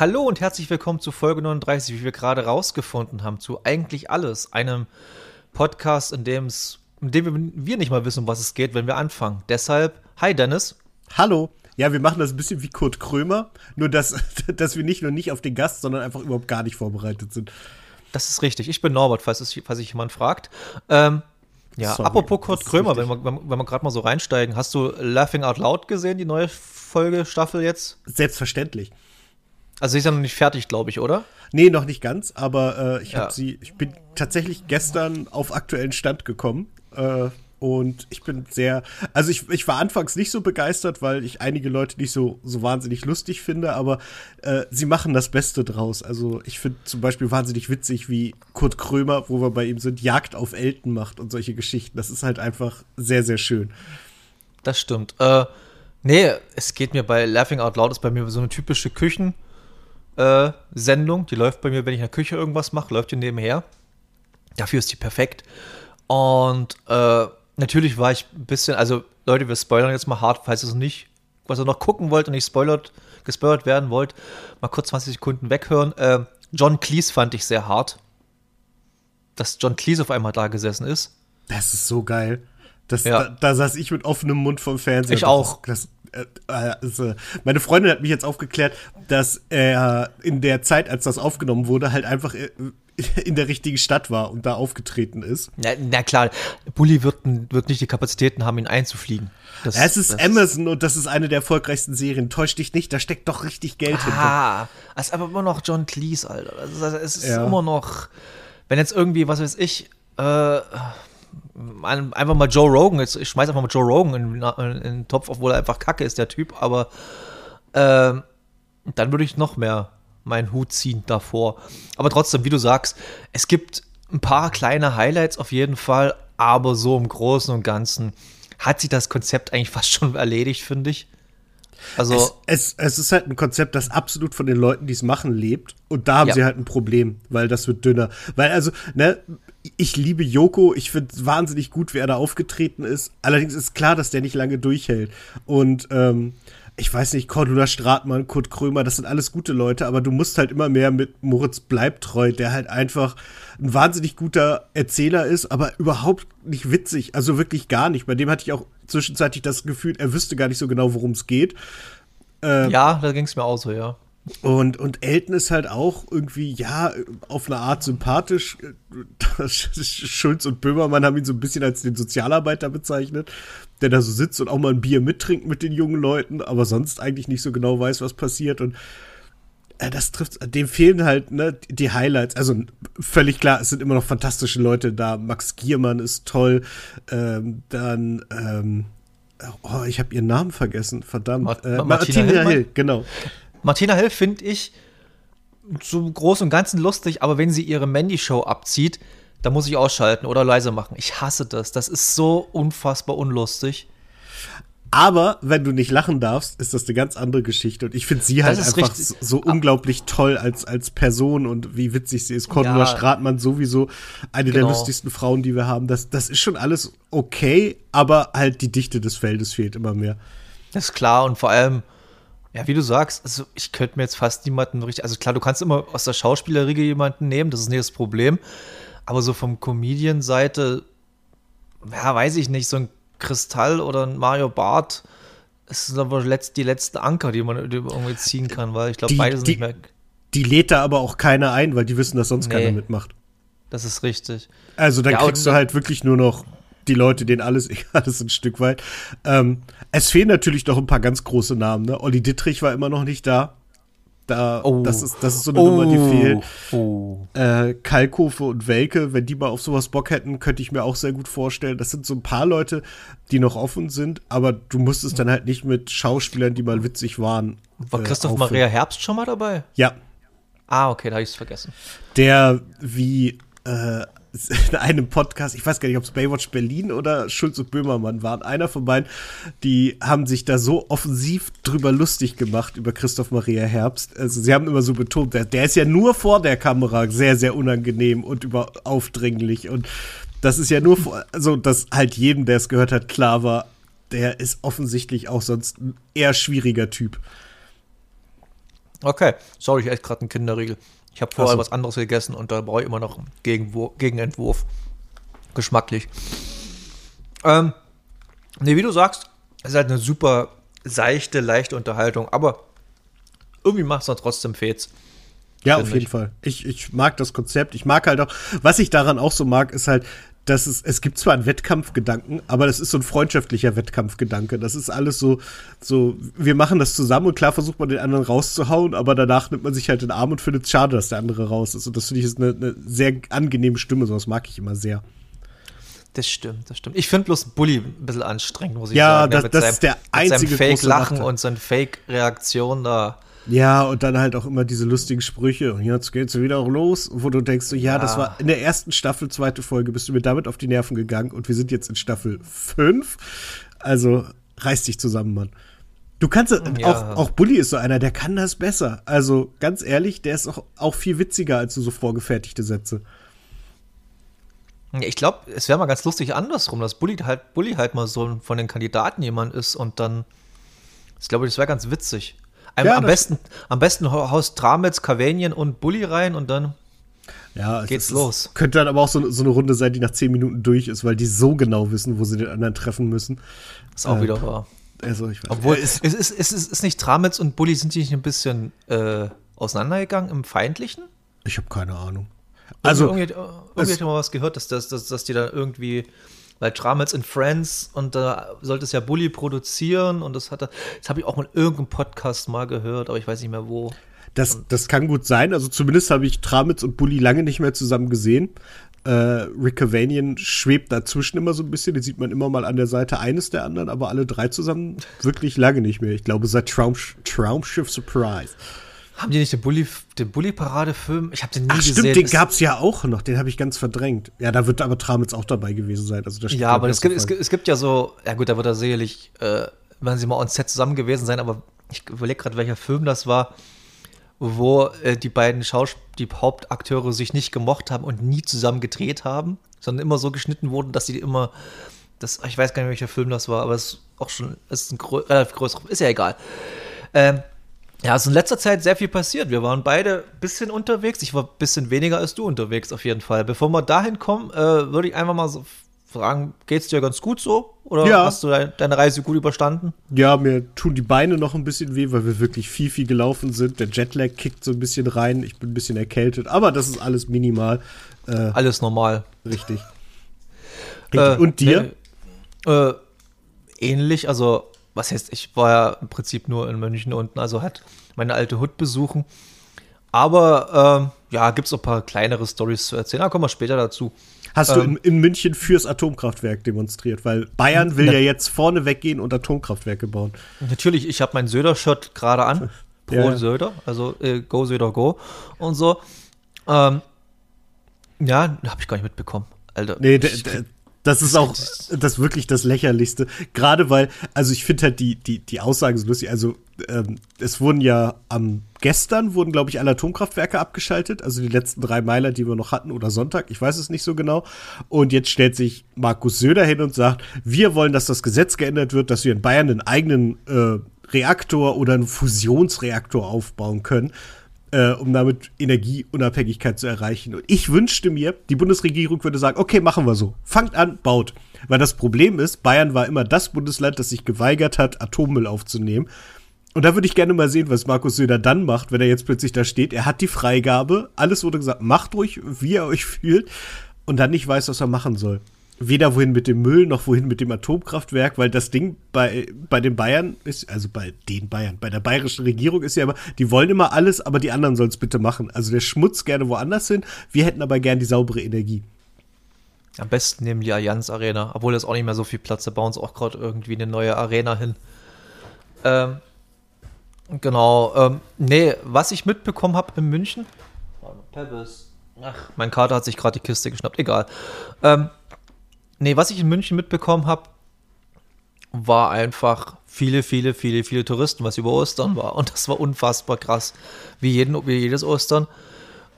Hallo und herzlich willkommen zu Folge 39, wie wir gerade rausgefunden haben, zu eigentlich alles, einem Podcast, in dem es, in dem wir nicht mal wissen, um was es geht, wenn wir anfangen. Deshalb, hi Dennis. Hallo. Ja, wir machen das ein bisschen wie Kurt Krömer, nur dass, dass wir nicht nur nicht auf den Gast, sondern einfach überhaupt gar nicht vorbereitet sind. Das ist richtig. Ich bin Norbert, falls, es, falls sich jemand fragt. Ähm, ja, Sorry, apropos Kurt Krömer, wenn wir, wenn wir gerade mal so reinsteigen, hast du Laughing Out Loud gesehen, die neue Folge, Staffel jetzt? Selbstverständlich. Also sie ist ja noch nicht fertig, glaube ich, oder? Nee, noch nicht ganz, aber äh, ich ja. sie, ich bin tatsächlich gestern auf aktuellen Stand gekommen. Äh, und ich bin sehr, also ich, ich war anfangs nicht so begeistert, weil ich einige Leute nicht so, so wahnsinnig lustig finde, aber äh, sie machen das Beste draus. Also ich finde zum Beispiel wahnsinnig witzig, wie Kurt Krömer, wo wir bei ihm sind, Jagd auf Elten macht und solche Geschichten. Das ist halt einfach sehr, sehr schön. Das stimmt. Äh, nee, es geht mir bei Laughing Out Loud ist bei mir so eine typische Küchen- äh, Sendung. Die läuft bei mir, wenn ich in der Küche irgendwas mache, läuft die nebenher. Dafür ist die perfekt. Und äh, natürlich war ich ein bisschen, also Leute, wir spoilern jetzt mal hart, falls ihr es nicht, was ihr noch gucken wollt und nicht spoilert, gespoilert werden wollt, mal kurz 20 Sekunden weghören. Äh, John Cleese fand ich sehr hart. Dass John Cleese auf einmal da gesessen ist. Das ist so geil. Das, ja. da, da, saß ich mit offenem Mund vom Fernseher. Ich auch. Das, also meine Freundin hat mich jetzt aufgeklärt, dass er in der Zeit, als das aufgenommen wurde, halt einfach äh, in der richtigen Stadt war und da aufgetreten ist. Na, na klar, Bully wird, wird, nicht die Kapazitäten haben, ihn einzufliegen. Das, es ist das Amazon und das ist eine der erfolgreichsten Serien. Täusch dich nicht, da steckt doch richtig Geld ah, hinter. Ah, es ist aber immer noch John Cleese, Alter. Also, es ist ja. immer noch, wenn jetzt irgendwie, was weiß ich, äh, einfach mal Joe Rogan, ich schmeiß einfach mal Joe Rogan in, in, in, den Topf, obwohl er einfach kacke ist, der Typ, aber äh, dann würde ich noch mehr meinen Hut ziehen davor. Aber trotzdem, wie du sagst, es gibt ein paar kleine Highlights auf jeden Fall, aber so im Großen und Ganzen hat sich das Konzept eigentlich fast schon erledigt, finde ich. Also es, es, es, ist halt ein Konzept, das absolut von den Leuten, die es machen, lebt. Und da haben ja. sie halt ein Problem, weil das wird dünner. Weil also, ne, ich liebe Joko, ich finde wahnsinnig gut, wie er da aufgetreten ist. Allerdings ist klar, dass der nicht lange durchhält. Und ähm, ich weiß nicht, Cordula Stratmann, Kurt Krömer, das sind alles gute Leute, aber du musst halt immer mehr mit Moritz Bleibtreu, der halt einfach ein wahnsinnig guter Erzähler ist, aber überhaupt nicht witzig, also wirklich gar nicht. Bei dem hatte ich auch zwischenzeitlich das Gefühl, er wüsste gar nicht so genau, worum es geht. Ähm, ja, da ging es mir auch so, ja. Und, und Elton ist halt auch irgendwie, ja, auf eine Art sympathisch. Schulz und Böhmermann haben ihn so ein bisschen als den Sozialarbeiter bezeichnet, der da so sitzt und auch mal ein Bier mittrinkt mit den jungen Leuten, aber sonst eigentlich nicht so genau weiß, was passiert. Und äh, das trifft, dem fehlen halt ne, die Highlights. Also völlig klar, es sind immer noch fantastische Leute da. Max Giermann ist toll. Ähm, dann, ähm, oh, ich habe ihren Namen vergessen, verdammt. Ma äh, Martina, Martina Hill, genau. Martina Hill finde ich so groß und ganzen lustig, aber wenn sie ihre Mandy-Show abzieht, da muss ich ausschalten oder leise machen. Ich hasse das. Das ist so unfassbar unlustig. Aber wenn du nicht lachen darfst, ist das eine ganz andere Geschichte. Und ich finde sie halt einfach richtig. so unglaublich toll als, als Person und wie witzig sie ist. Cordula ja. Stratmann sowieso eine genau. der lustigsten Frauen, die wir haben. Das, das ist schon alles okay, aber halt die Dichte des Feldes fehlt immer mehr. Das ist klar und vor allem, ja, wie du sagst, also ich könnte mir jetzt fast niemanden richtig, also klar, du kannst immer aus der Schauspielerriege jemanden nehmen, das ist nicht das Problem, aber so vom Comedian-Seite, ja, weiß ich nicht, so ein Kristall oder ein Mario Barth, das sind aber die letzten Anker, die man irgendwie ziehen kann, weil ich glaube, beide sind die, nicht mehr. Die lädt da aber auch keiner ein, weil die wissen, dass sonst nee, keiner mitmacht. Das ist richtig. Also dann ja, kriegst du halt wirklich nur noch die Leute, denen alles egal ist, ein Stück weit. Ähm, es fehlen natürlich noch ein paar ganz große Namen. Ne? Olli Dittrich war immer noch nicht da. Da, oh. das, ist, das ist so eine oh. Nummer, die oh. fehlt. Oh. Äh, Kalkofe und Welke, wenn die mal auf sowas Bock hätten, könnte ich mir auch sehr gut vorstellen. Das sind so ein paar Leute, die noch offen sind, aber du musst es dann halt nicht mit Schauspielern, die mal witzig waren. War äh, Christoph auffinden. Maria Herbst schon mal dabei? Ja. Ah, okay, da habe ich es vergessen. Der wie äh, in einem Podcast, ich weiß gar nicht, ob es Baywatch Berlin oder Schulz und Böhmermann waren, einer von beiden, die haben sich da so offensiv drüber lustig gemacht über Christoph Maria Herbst. Also sie haben immer so betont, der, der ist ja nur vor der Kamera sehr, sehr unangenehm und über aufdringlich und das ist ja nur, vor, also dass halt jedem, der es gehört hat, klar war, der ist offensichtlich auch sonst ein eher schwieriger Typ. Okay, sorry, ich esse gerade einen Kinderriegel. Ich habe vorher so. was anderes gegessen und da brauche ich immer noch einen Gegenentwurf. Geschmacklich. Ähm, ne, wie du sagst, ist halt eine super seichte, leichte Unterhaltung, aber irgendwie macht es dann trotzdem Fets. Ja, auf jeden ich. Fall. Ich, ich mag das Konzept. Ich mag halt auch, was ich daran auch so mag, ist halt, dass es, es gibt zwar einen Wettkampfgedanken, aber das ist so ein freundschaftlicher Wettkampfgedanke. Das ist alles so, so, wir machen das zusammen und klar versucht man den anderen rauszuhauen, aber danach nimmt man sich halt den Arm und findet es schade, dass der andere raus ist. Und das finde ich ist eine, eine sehr angenehme Stimme, sowas mag ich immer sehr. Das stimmt, das stimmt. Ich finde bloß Bully ein bisschen anstrengend, muss ich ja, sagen. Ja, das, das seinem, ist der einzige Fake-Lachen und seine Fake-Reaktion da. Ja, und dann halt auch immer diese lustigen Sprüche. Und jetzt geht's wieder auch los, wo du denkst, so, ja, ja, das war in der ersten Staffel, zweite Folge, bist du mir damit auf die Nerven gegangen und wir sind jetzt in Staffel 5. Also reiß dich zusammen, Mann. Du kannst ja. auch, auch Bully ist so einer, der kann das besser. Also ganz ehrlich, der ist auch, auch viel witziger als so vorgefertigte Sätze. Ich glaube, es wäre mal ganz lustig andersrum, dass Bully halt, Bully halt mal so von den Kandidaten jemand ist und dann, ich glaube, das wäre ganz witzig. Ein, ja, am, besten, am besten haust Trametz, Kavanien und Bully rein und dann ja, geht's ist, los. Könnte dann aber auch so, so, eine Runde sein, die nach zehn Minuten durch ist, weil die so genau wissen, wo sie den anderen treffen müssen. Ist auch äh, wieder wahr. Also ich weiß, Obwohl, es ist, ist, ist, ist, nicht Trametz und Bully, sind die nicht ein bisschen äh, auseinandergegangen im Feindlichen? Ich habe keine Ahnung. Also, irgendwie, irgendwie hat mal was gehört, dass, dass, dass, dass die da irgendwie, weil Trametz in Friends und da sollte es ja Bully produzieren und das hat er, das habe ich auch mal in irgendeinem Podcast mal gehört, aber ich weiß nicht mehr wo. Das, das kann gut sein. Also zumindest habe ich Tramitz und Bully lange nicht mehr zusammen gesehen. Äh, Rick Cavanian schwebt dazwischen immer so ein bisschen. Den sieht man immer mal an der Seite eines der anderen, aber alle drei zusammen wirklich lange nicht mehr. Ich glaube, seit Traum, Traumschiff Surprise. Haben die nicht den Bully, den Bully-Parade-Film? Ich habe den nie Ach, gesehen. Stimmt, den gab es ja auch noch. Den habe ich ganz verdrängt. Ja, da wird aber Tramitz auch dabei gewesen sein. Also das ja, aber es gibt, es, gibt, es gibt ja so, ja gut, da wird er sicherlich, äh, werden sie mal on Set zusammen gewesen sein, aber ich überlege gerade, welcher Film das war, wo äh, die beiden Schaus die Hauptakteure sich nicht gemocht haben und nie zusammen gedreht haben, sondern immer so geschnitten wurden, dass sie immer, das, ich weiß gar nicht, welcher Film das war, aber es ist auch schon, es ist ein relativ größerer, ist ja egal. Ähm, ja, es ist in letzter Zeit sehr viel passiert. Wir waren beide ein bisschen unterwegs. Ich war ein bisschen weniger als du unterwegs, auf jeden Fall. Bevor wir dahin kommen, äh, würde ich einfach mal so fragen, geht's dir ganz gut so? Oder ja. hast du deine Reise gut überstanden? Ja, mir tun die Beine noch ein bisschen weh, weil wir wirklich viel, viel gelaufen sind. Der Jetlag kickt so ein bisschen rein. Ich bin ein bisschen erkältet, aber das ist alles minimal. Äh, alles normal. Richtig. Äh, Und dir? Ne, äh, ähnlich, also was heißt, ich war ja im Prinzip nur in München unten, also hat meine alte Hut besuchen. Aber ähm, ja, gibt es ein paar kleinere Stories zu erzählen. Da kommen wir später dazu. Hast ähm, du in, in, München fürs Atomkraftwerk demonstriert? Weil Bayern will ne, ja jetzt vorne weggehen und Atomkraftwerke bauen. Natürlich, ich habe mein Söder-Shirt gerade an. Pro ja. Söder, also äh, Go Söder Go und so. Ähm, ja, habe ich gar nicht mitbekommen. Alter. Nee, das ist auch das wirklich das Lächerlichste. Gerade weil, also ich finde halt die, die, die Aussagen so lustig. Also, ähm, es wurden ja am gestern wurden, glaube ich, alle Atomkraftwerke abgeschaltet. Also die letzten drei Meiler, die wir noch hatten, oder Sonntag, ich weiß es nicht so genau. Und jetzt stellt sich Markus Söder hin und sagt, wir wollen, dass das Gesetz geändert wird, dass wir in Bayern einen eigenen äh, Reaktor oder einen Fusionsreaktor aufbauen können äh, um damit Energieunabhängigkeit zu erreichen. Und ich wünschte mir, die Bundesregierung würde sagen, okay, machen wir so. Fangt an, baut. Weil das Problem ist, Bayern war immer das Bundesland, das sich geweigert hat, Atommüll aufzunehmen. Und da würde ich gerne mal sehen, was Markus Söder dann macht, wenn er jetzt plötzlich da steht. Er hat die Freigabe, alles wurde gesagt, macht ruhig, wie er euch fühlt, und dann nicht weiß, was er machen soll weder wohin mit dem Müll noch wohin mit dem Atomkraftwerk, weil das Ding bei, bei den Bayern ist, also bei den Bayern, bei der bayerischen Regierung ist ja immer, die wollen immer alles, aber die anderen sollen es bitte machen. Also der Schmutz gerne woanders hin, wir hätten aber gern die saubere Energie. Am besten nehmen die Allianz Arena, obwohl das auch nicht mehr so viel Platz, da bauen sie auch gerade irgendwie eine neue Arena hin. Ähm, genau, ähm, nee, was ich mitbekommen habe in München. Ach, mein Kater hat sich gerade die Kiste geschnappt, egal. Ähm, Nee, was ich in München mitbekommen habe, war einfach viele, viele, viele, viele Touristen, was über Ostern war. Und das war unfassbar krass. Wie, jeden, wie jedes Ostern.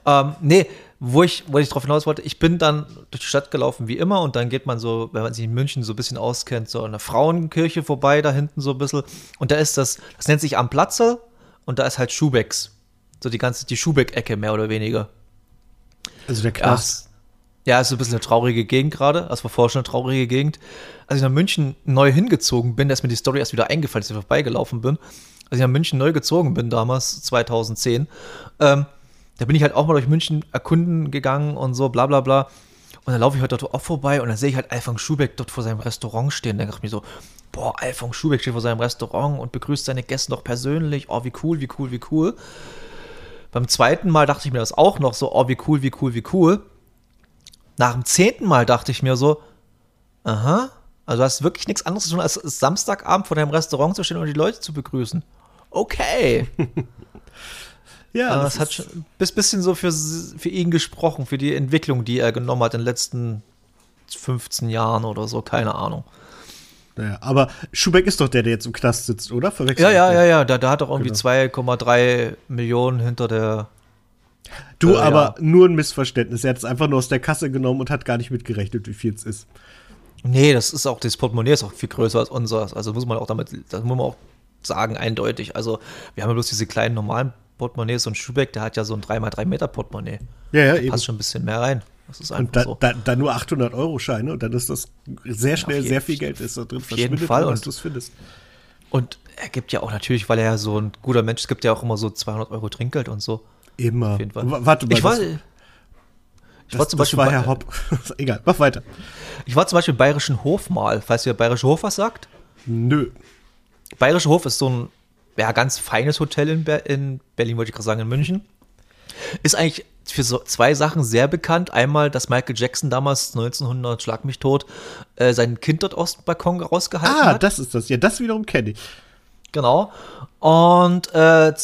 Ähm, nee, wo ich, wo ich drauf hinaus wollte, ich bin dann durch die Stadt gelaufen wie immer und dann geht man so, wenn man sich in München so ein bisschen auskennt, so an der Frauenkirche vorbei, da hinten so ein bisschen. Und da ist das, das nennt sich am Platze und da ist halt Schubecks. So die ganze, die Schubeck-Ecke mehr oder weniger. Also der Knast. Ja, ist so ein bisschen eine traurige Gegend gerade. Das war vorher schon eine traurige Gegend. Als ich nach München neu hingezogen bin, da ist mir die Story erst wieder eingefallen, als ich vorbeigelaufen bin. Als ich nach München neu gezogen bin, damals, 2010, ähm, da bin ich halt auch mal durch München erkunden gegangen und so, bla bla bla. Und dann laufe ich halt dort auch vorbei und dann sehe ich halt Alfons Schubeck dort vor seinem Restaurant stehen. Da dachte ich mir so, boah, Alfons Schubeck steht vor seinem Restaurant und begrüßt seine Gäste noch persönlich. Oh, wie cool, wie cool, wie cool. Beim zweiten Mal dachte ich mir das auch noch so, oh, wie cool, wie cool, wie cool. Nach dem zehnten Mal dachte ich mir so, aha, also du hast wirklich nichts anderes zu tun, als Samstagabend vor deinem Restaurant zu stehen und die Leute zu begrüßen. Okay. ja, Aber das, das hat schon ein bisschen so für, für ihn gesprochen, für die Entwicklung, die er genommen hat in den letzten 15 Jahren oder so, keine Ahnung. Naja, aber Schubeck ist doch der, der jetzt im Knast sitzt, oder? Verwechselt ja, ja, ja, ja. Da, da hat doch irgendwie genau. 2,3 Millionen hinter der. Du, äh, aber ja. nur ein Missverständnis. Er hat es einfach nur aus der Kasse genommen und hat gar nicht mitgerechnet, wie viel es ist. Nee, das ist auch, das Portemonnaie ist auch viel größer als unseres. Also muss man auch damit, das muss man auch sagen, eindeutig. Also wir haben ja bloß diese kleinen normalen Portemonnaies und Schubeck, der hat ja so ein 3x3 Meter Portemonnaie. Ja, ja, da eben. passt schon ein bisschen mehr rein. Das ist einfach und da, so. Da, da nur 800 Euro Scheine und dann ist das sehr schnell jeden, sehr viel Geld ist da drin. Auf jeden Fall. Und, du es findest. Und er gibt ja auch natürlich, weil er ja so ein guter Mensch ist, gibt ja auch immer so 200 Euro Trinkgeld und so. Immer. Warte mal. Ich war, ich war zum Beispiel das war Herr Hopp. Egal, mach weiter. Ich war zum Beispiel im Bayerischen Hof mal. Falls ihr Bayerische Hof was sagt? Nö. Bayerische Hof ist so ein ja, ganz feines Hotel in, Ber in Berlin, wollte ich gerade sagen, in München. Ist eigentlich für so zwei Sachen sehr bekannt. Einmal, dass Michael Jackson damals 1900, schlag mich tot, äh, sein Kind dort aus dem Balkon rausgehalten ah, hat. Ah, das ist das. Ja, das wiederum kenne ich. Genau. Und, äh,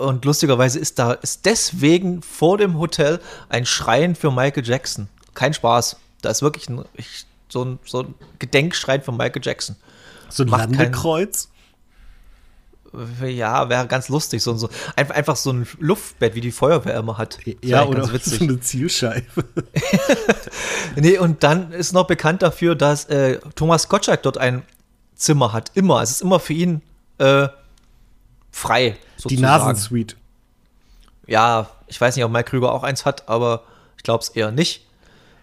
und lustigerweise ist da ist deswegen vor dem Hotel ein Schrein für Michael Jackson. Kein Spaß. Da ist wirklich ein, ich, so, ein, so ein Gedenkschrein von Michael Jackson. So ein Macht Landekreuz? ja, wäre ganz lustig. So, so, einfach, einfach so ein Luftbett, wie die Feuerwehr immer hat. Ja, oder so eine Zielscheibe. nee, und dann ist noch bekannt dafür, dass äh, Thomas Gottschalk dort ein Zimmer hat. Immer. Es ist immer für ihn äh, frei. Sozusagen. Die Nasensuite. Ja, ich weiß nicht, ob Mike Krüger auch eins hat, aber ich glaube es eher nicht.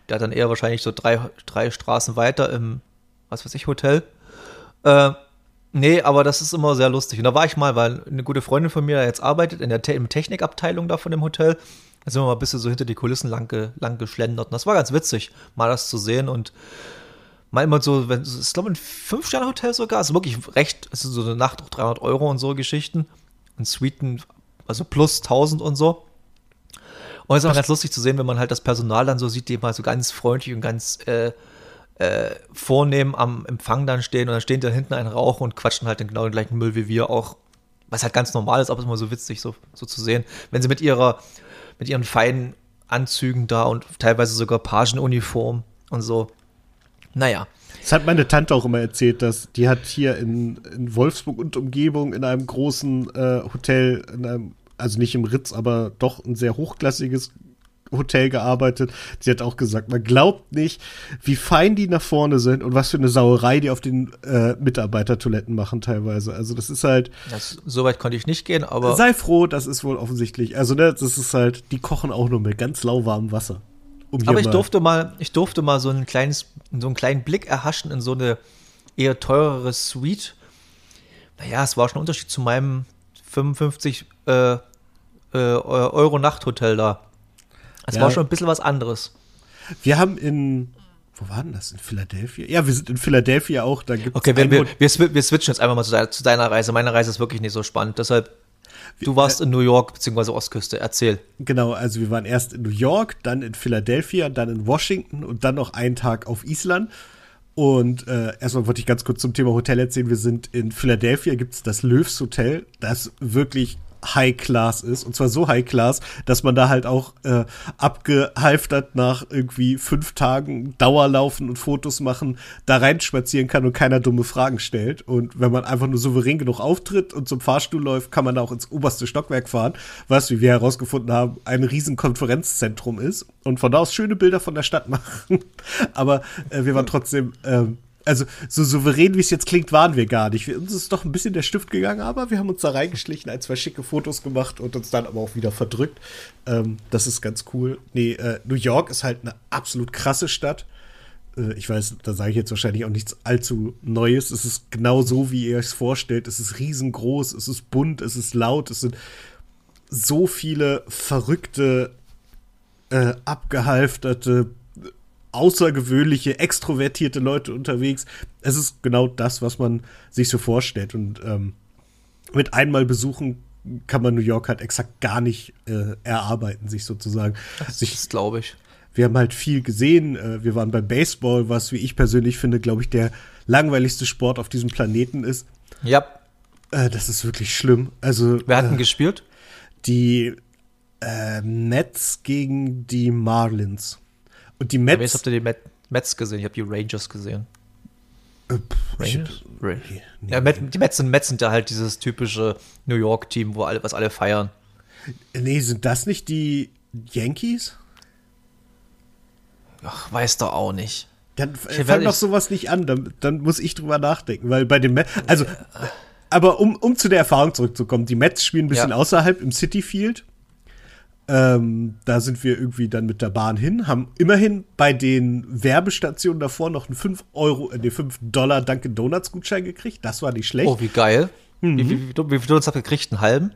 Der hat dann eher wahrscheinlich so drei, drei Straßen weiter im, was weiß ich, Hotel. Äh, Nee, aber das ist immer sehr lustig. Und da war ich mal, weil eine gute Freundin von mir jetzt arbeitet in der Te Technikabteilung da von dem Hotel. Da sind wir mal ein bisschen so hinter die Kulissen lang, ge lang geschlendert. Und das war ganz witzig, mal das zu sehen. Und mal immer so, wenn, ist glaube ich ein Fünf-Sterne-Hotel sogar. Also wirklich recht, es ist so eine Nacht auch 300 Euro und so Geschichten. Und Suiten, also plus 1000 und so. Und es ist auch ganz lustig zu sehen, wenn man halt das Personal dann so sieht, die mal so ganz freundlich und ganz äh, äh, vornehm am Empfang dann stehen und dann stehen da hinten einen Rauch und quatschen halt den genau den gleichen Müll wie wir auch. Was halt ganz normal ist, aber es ist immer so witzig, so, so zu sehen. Wenn sie mit ihrer, mit ihren feinen Anzügen da und teilweise sogar Pagenuniform und so. Naja. Das hat meine Tante auch immer erzählt, dass die hat hier in, in Wolfsburg und Umgebung in einem großen äh, Hotel, einem, also nicht im Ritz, aber doch ein sehr hochklassiges Hotel gearbeitet. Sie hat auch gesagt, man glaubt nicht, wie fein die nach vorne sind und was für eine Sauerei die auf den äh, Mitarbeitertoiletten machen teilweise. Also das ist halt. Das, so weit konnte ich nicht gehen, aber. Sei froh, das ist wohl offensichtlich. Also ne, das ist halt, die kochen auch nur mit ganz lauwarmem Wasser. Um aber ich durfte mal, ich durfte mal so ein kleines, so einen kleinen Blick erhaschen in so eine eher teurere Suite. Naja, es war schon ein Unterschied zu meinem 55 äh, äh, Euro Nachthotel da. Es ja. war schon ein bisschen was anderes. Wir haben in, wo war denn das? In Philadelphia? Ja, wir sind in Philadelphia auch. Da gibt's okay, wir, wir, wir, wir switchen jetzt einfach mal zu, deiner, zu deiner Reise. Meine Reise ist wirklich nicht so spannend. Deshalb, du warst in New York bzw. Ostküste. Erzähl. Genau, also wir waren erst in New York, dann in Philadelphia, dann in Washington und dann noch einen Tag auf Island. Und äh, erstmal wollte ich ganz kurz zum Thema Hotel erzählen. Wir sind in Philadelphia, gibt es das Löws Hotel, das wirklich High Class ist. Und zwar so High Class, dass man da halt auch äh, abgehalftert nach irgendwie fünf Tagen Dauerlaufen und Fotos machen, da reinspazieren kann und keiner dumme Fragen stellt. Und wenn man einfach nur souverän genug auftritt und zum Fahrstuhl läuft, kann man da auch ins oberste Stockwerk fahren, was, wie wir herausgefunden haben, ein riesen Konferenzzentrum ist. Und von da aus schöne Bilder von der Stadt machen. Aber äh, wir waren trotzdem äh, also so souverän, wie es jetzt klingt, waren wir gar nicht. Wir, uns ist doch ein bisschen der Stift gegangen, aber wir haben uns da reingeschlichen, ein, zwei schicke Fotos gemacht und uns dann aber auch wieder verdrückt. Ähm, das ist ganz cool. Nee, äh, New York ist halt eine absolut krasse Stadt. Äh, ich weiß, da sage ich jetzt wahrscheinlich auch nichts allzu Neues. Es ist genau so, wie ihr es vorstellt. Es ist riesengroß, es ist bunt, es ist laut, es sind so viele verrückte, äh, abgehalfterte, außergewöhnliche, extrovertierte Leute unterwegs. Es ist genau das, was man sich so vorstellt. Und ähm, mit einmal besuchen kann man New York halt exakt gar nicht äh, erarbeiten, sich sozusagen. Das, das glaube ich. Wir haben halt viel gesehen. Äh, wir waren beim Baseball, was, wie ich persönlich finde, glaube ich, der langweiligste Sport auf diesem Planeten ist. Ja. Äh, das ist wirklich schlimm. Also, Wer hat denn äh, gespielt? Die äh, Mets gegen die Marlins. Und die Mets. habt ihr die Mets gesehen? Ich habe die Rangers gesehen. Äh, Rangers? Rangers? Ja, die Mets sind, Mets sind ja halt dieses typische New York-Team, wo alle, was alle feiern. Nee, sind das nicht die Yankees? Ach, weiß doch auch nicht. Dann ich fang doch sowas nicht an, dann, dann, muss ich drüber nachdenken, weil bei den Mets, also, aber um, um zu der Erfahrung zurückzukommen, die Mets spielen ein bisschen ja. außerhalb im City Field ähm, da sind wir irgendwie dann mit der Bahn hin, haben immerhin bei den Werbestationen davor noch einen 5 Euro, äh, 5 Dollar Dunkin' Donuts Gutschein gekriegt. Das war nicht schlecht. Oh, wie geil. Mhm. Wie, wie, wie, wie viel Donuts habt ihr gekriegt? Einen halben?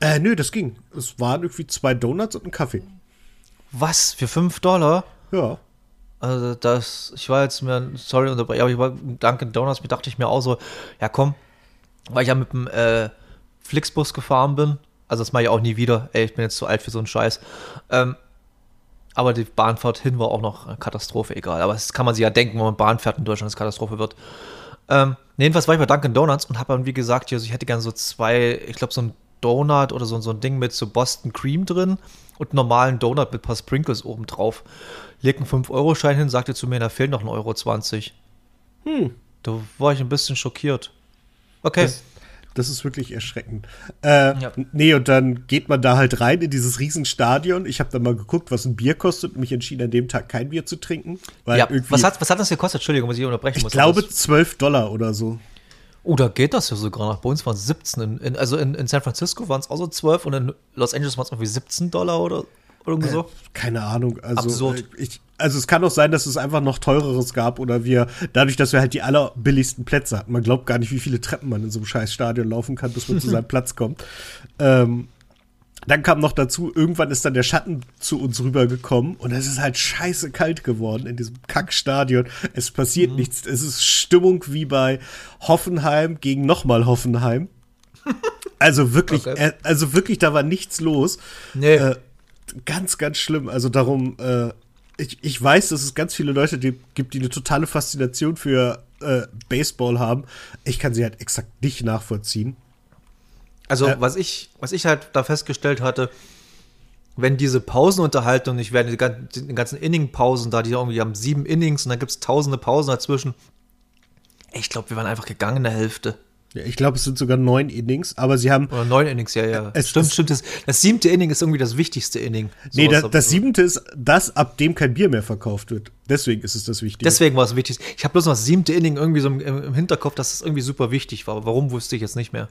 Äh, nö, das ging. Es waren irgendwie zwei Donuts und ein Kaffee. Was? Für 5 Dollar? Ja. Also das, ich war jetzt mir, sorry, aber ich war Dunkin' Donuts, mir dachte ich mir auch so, ja komm, weil ich ja mit dem äh, Flixbus gefahren bin, also das mache ich auch nie wieder. Ey, ich bin jetzt zu alt für so einen Scheiß. Ähm, aber die Bahnfahrt hin war auch noch eine Katastrophe, egal. Aber das kann man sich ja denken, wenn man Bahn fährt in Deutschland, dass es Katastrophe wird. Ähm, jedenfalls war ich bei Dunkin' Donuts und habe dann, wie gesagt, hier, also ich hätte gerne so zwei, ich glaube, so ein Donut oder so, so ein Ding mit so Boston Cream drin und einen normalen Donut mit ein paar Sprinkles oben drauf. Leg einen 5-Euro-Schein hin, sagte zu mir, da fehlt noch 1,20 Euro. Hm. Da war ich ein bisschen schockiert. Okay. Das, das ist wirklich erschreckend. Äh, ja. Nee, und dann geht man da halt rein in dieses Riesenstadion. Ich habe dann mal geguckt, was ein Bier kostet und mich entschieden, an dem Tag kein Bier zu trinken. ja. was, hat, was hat das gekostet? Entschuldigung, muss ich unterbrechen ich muss. Ich glaube 12 Dollar oder so. Oh, da geht das ja sogar noch. Bei uns waren es 17. In, in, also in, in San Francisco waren es auch so 12 und in Los Angeles waren es irgendwie 17 Dollar oder irgendwie so? Äh, keine Ahnung. Also, Absurd. Äh, ich, also es kann auch sein, dass es einfach noch teureres gab oder wir, dadurch, dass wir halt die allerbilligsten Plätze hatten. Man glaubt gar nicht, wie viele Treppen man in so einem scheiß Stadion laufen kann, bis man zu seinem Platz kommt. Ähm, dann kam noch dazu, irgendwann ist dann der Schatten zu uns rübergekommen und es ist halt scheiße kalt geworden in diesem Kackstadion. Es passiert mhm. nichts. Es ist Stimmung wie bei Hoffenheim gegen nochmal Hoffenheim. Also wirklich, okay. äh, also wirklich, da war nichts los. Nee. Äh, ganz, ganz schlimm. Also darum, äh, ich, ich weiß, dass es ganz viele Leute die, gibt, die eine totale Faszination für äh, Baseball haben. Ich kann sie halt exakt nicht nachvollziehen. Also, äh, was, ich, was ich halt da festgestellt hatte, wenn diese Pausenunterhaltung nicht werden, die ganzen, die ganzen Inning-Pausen da, die irgendwie haben sieben Innings und dann gibt es tausende Pausen dazwischen. Ich glaube, wir waren einfach gegangen in der Hälfte. Ja, ich glaube, es sind sogar neun Innings, aber sie haben. Oder neun Innings, ja, ja. Es, stimmt, es, stimmt. Das, das, siebte Inning ist irgendwie das wichtigste Inning. nee, das, das siebte ist das, ab dem kein Bier mehr verkauft wird. Deswegen ist es das Wichtigste. Deswegen war es wichtig. Ich habe bloß noch das siebte Inning irgendwie so im, im, Hinterkopf, dass es irgendwie super wichtig war. Warum wusste ich jetzt nicht mehr?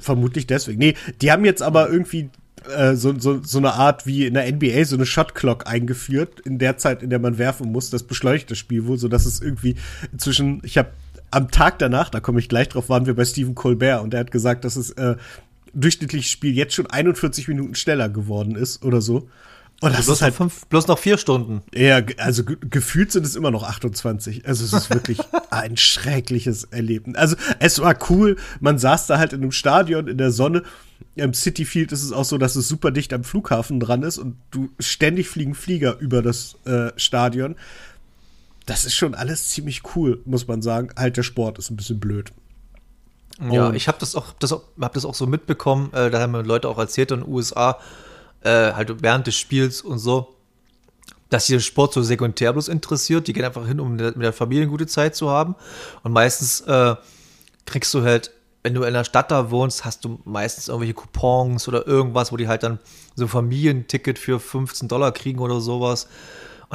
Vermutlich deswegen. Nee, die haben jetzt aber irgendwie äh, so, so, so eine Art wie in der NBA, so eine Shot Clock eingeführt, in der Zeit, in der man werfen muss. Das beschleunigt das Spiel wohl, sodass es irgendwie inzwischen, ich habe am Tag danach, da komme ich gleich drauf, waren wir bei Stephen Colbert und er hat gesagt, dass es äh, durchschnittliches Spiel jetzt schon 41 Minuten schneller geworden ist oder so. Und das also bloß ist halt fünf, bloß noch vier Stunden. Ja, also ge gefühlt sind es immer noch 28. Also es ist wirklich ein schreckliches Erlebnis. Also es war cool. Man saß da halt in einem Stadion in der Sonne. Im City Field ist es auch so, dass es super dicht am Flughafen dran ist und du ständig fliegen Flieger über das äh, Stadion das ist schon alles ziemlich cool, muss man sagen. Halt, der Sport ist ein bisschen blöd. Ja, Und ich habe das auch, das auch, hab das auch so mitbekommen, äh, da haben mir Leute auch erzählt in den USA, äh, halt während des Spiels und so, dass sie den Sport so sekundär bloß interessiert. Die gehen einfach hin, um mit der Familie eine gute Zeit zu haben. Und meistens äh, kriegst du halt, wenn du in der Stadt da wohnst, hast du meistens irgendwelche Coupons oder irgendwas, wo die halt dann so ein Familienticket für 15 Dollar kriegen oder sowas.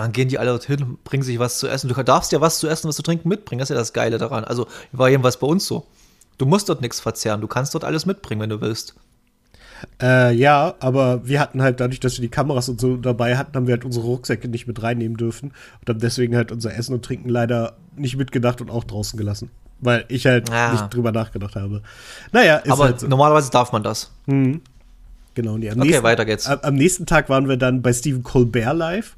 Dann gehen die alle dorthin, bringen sich was zu essen. Du darfst ja was zu essen, was zu trinken mitbringen. Das ist ja das Geile daran. Also war jedenfalls bei uns so. Du musst dort nichts verzehren. Du kannst dort alles mitbringen, wenn du willst. Äh, ja, aber wir hatten halt dadurch, dass wir die Kameras und so dabei hatten, haben wir halt unsere Rucksäcke nicht mit reinnehmen dürfen und haben deswegen halt unser Essen und Trinken leider nicht mitgedacht und auch draußen gelassen. Weil ich halt ah. nicht drüber nachgedacht habe. Naja, ist Aber halt so. normalerweise darf man das. Mhm. Genau. Und am okay, nächsten, weiter geht's. Am nächsten Tag waren wir dann bei Stephen Colbert live.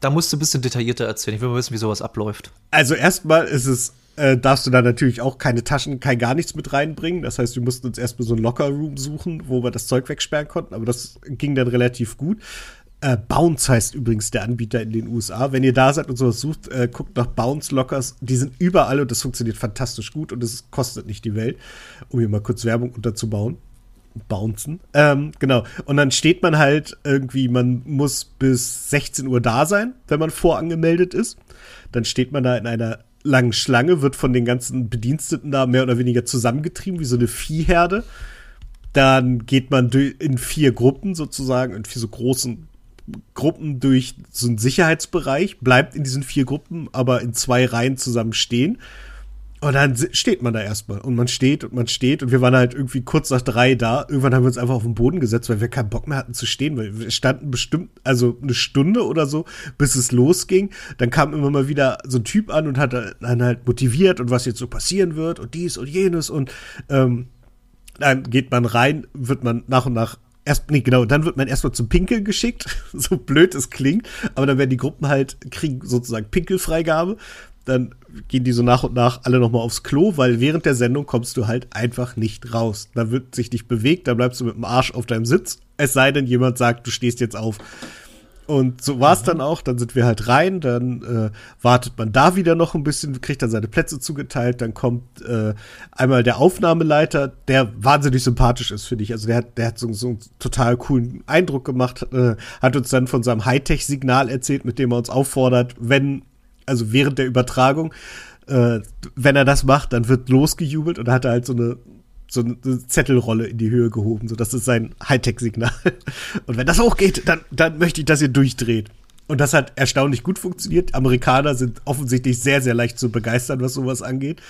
Da musst du ein bisschen detaillierter erzählen. Ich will mal wissen, wie sowas abläuft. Also erstmal ist es äh, darfst du da natürlich auch keine Taschen, kein gar nichts mit reinbringen. Das heißt, wir mussten uns erstmal so ein Locker-Room suchen, wo wir das Zeug wegsperren konnten, aber das ging dann relativ gut. Äh, Bounce heißt übrigens der Anbieter in den USA. Wenn ihr da seid und sowas sucht, äh, guckt nach Bounce Lockers. Die sind überall und das funktioniert fantastisch gut und es kostet nicht die Welt, um hier mal kurz Werbung unterzubauen. Bouncen. Ähm, genau. Und dann steht man halt irgendwie, man muss bis 16 Uhr da sein, wenn man vorangemeldet ist. Dann steht man da in einer langen Schlange, wird von den ganzen Bediensteten da mehr oder weniger zusammengetrieben, wie so eine Viehherde. Dann geht man in vier Gruppen sozusagen, in vier so großen Gruppen durch so einen Sicherheitsbereich, bleibt in diesen vier Gruppen, aber in zwei Reihen zusammen stehen. Und dann steht man da erstmal. Und man steht und man steht. Und wir waren halt irgendwie kurz nach drei da. Irgendwann haben wir uns einfach auf den Boden gesetzt, weil wir keinen Bock mehr hatten zu stehen. Weil wir standen bestimmt, also eine Stunde oder so, bis es losging. Dann kam immer mal wieder so ein Typ an und hat dann halt motiviert und was jetzt so passieren wird und dies und jenes. Und ähm, dann geht man rein, wird man nach und nach erst, nee, genau, dann wird man erstmal zum Pinkeln geschickt, so blöd es klingt, aber dann werden die Gruppen halt, kriegen sozusagen Pinkelfreigabe, dann gehen die so nach und nach alle nochmal aufs Klo, weil während der Sendung kommst du halt einfach nicht raus. Da wird sich nicht bewegt, da bleibst du mit dem Arsch auf deinem Sitz, es sei denn, jemand sagt, du stehst jetzt auf. Und so war es dann auch. Dann sind wir halt rein, dann äh, wartet man da wieder noch ein bisschen, kriegt dann seine Plätze zugeteilt. Dann kommt äh, einmal der Aufnahmeleiter, der wahnsinnig sympathisch ist, finde ich. Also der hat, der hat so, so einen total coolen Eindruck gemacht, äh, hat uns dann von seinem Hightech-Signal erzählt, mit dem er uns auffordert, wenn also während der Übertragung, äh, wenn er das macht, dann wird losgejubelt und hat er halt so eine so eine Zettelrolle in die Höhe gehoben, so das ist sein Hightech-Signal. Und wenn das hochgeht, dann, dann möchte ich, dass ihr durchdreht. Und das hat erstaunlich gut funktioniert. Amerikaner sind offensichtlich sehr, sehr leicht zu begeistern, was sowas angeht.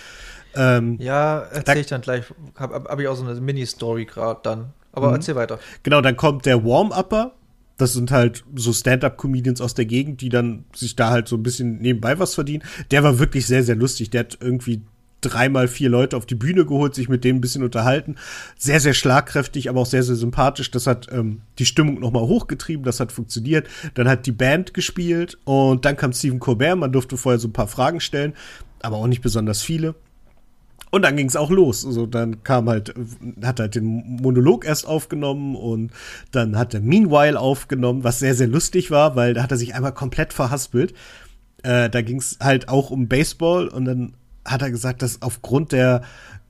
Ähm, ja, erzähl ich dann gleich. Habe hab ich auch so eine Mini-Story gerade dann. Aber mhm. erzähl weiter. Genau, dann kommt der Warm-Upper, das sind halt so Stand-up-Comedians aus der Gegend, die dann sich da halt so ein bisschen nebenbei was verdienen. Der war wirklich sehr, sehr lustig. Der hat irgendwie dreimal vier Leute auf die Bühne geholt, sich mit denen ein bisschen unterhalten. Sehr, sehr schlagkräftig, aber auch sehr, sehr sympathisch. Das hat ähm, die Stimmung nochmal hochgetrieben, das hat funktioniert. Dann hat die Band gespielt und dann kam Stephen Colbert. Man durfte vorher so ein paar Fragen stellen, aber auch nicht besonders viele. Und dann ging es auch los. Also dann kam halt, hat halt den Monolog erst aufgenommen und dann hat er Meanwhile aufgenommen, was sehr, sehr lustig war, weil da hat er sich einmal komplett verhaspelt. Äh, da ging es halt auch um Baseball und dann hat er gesagt, dass aufgrund der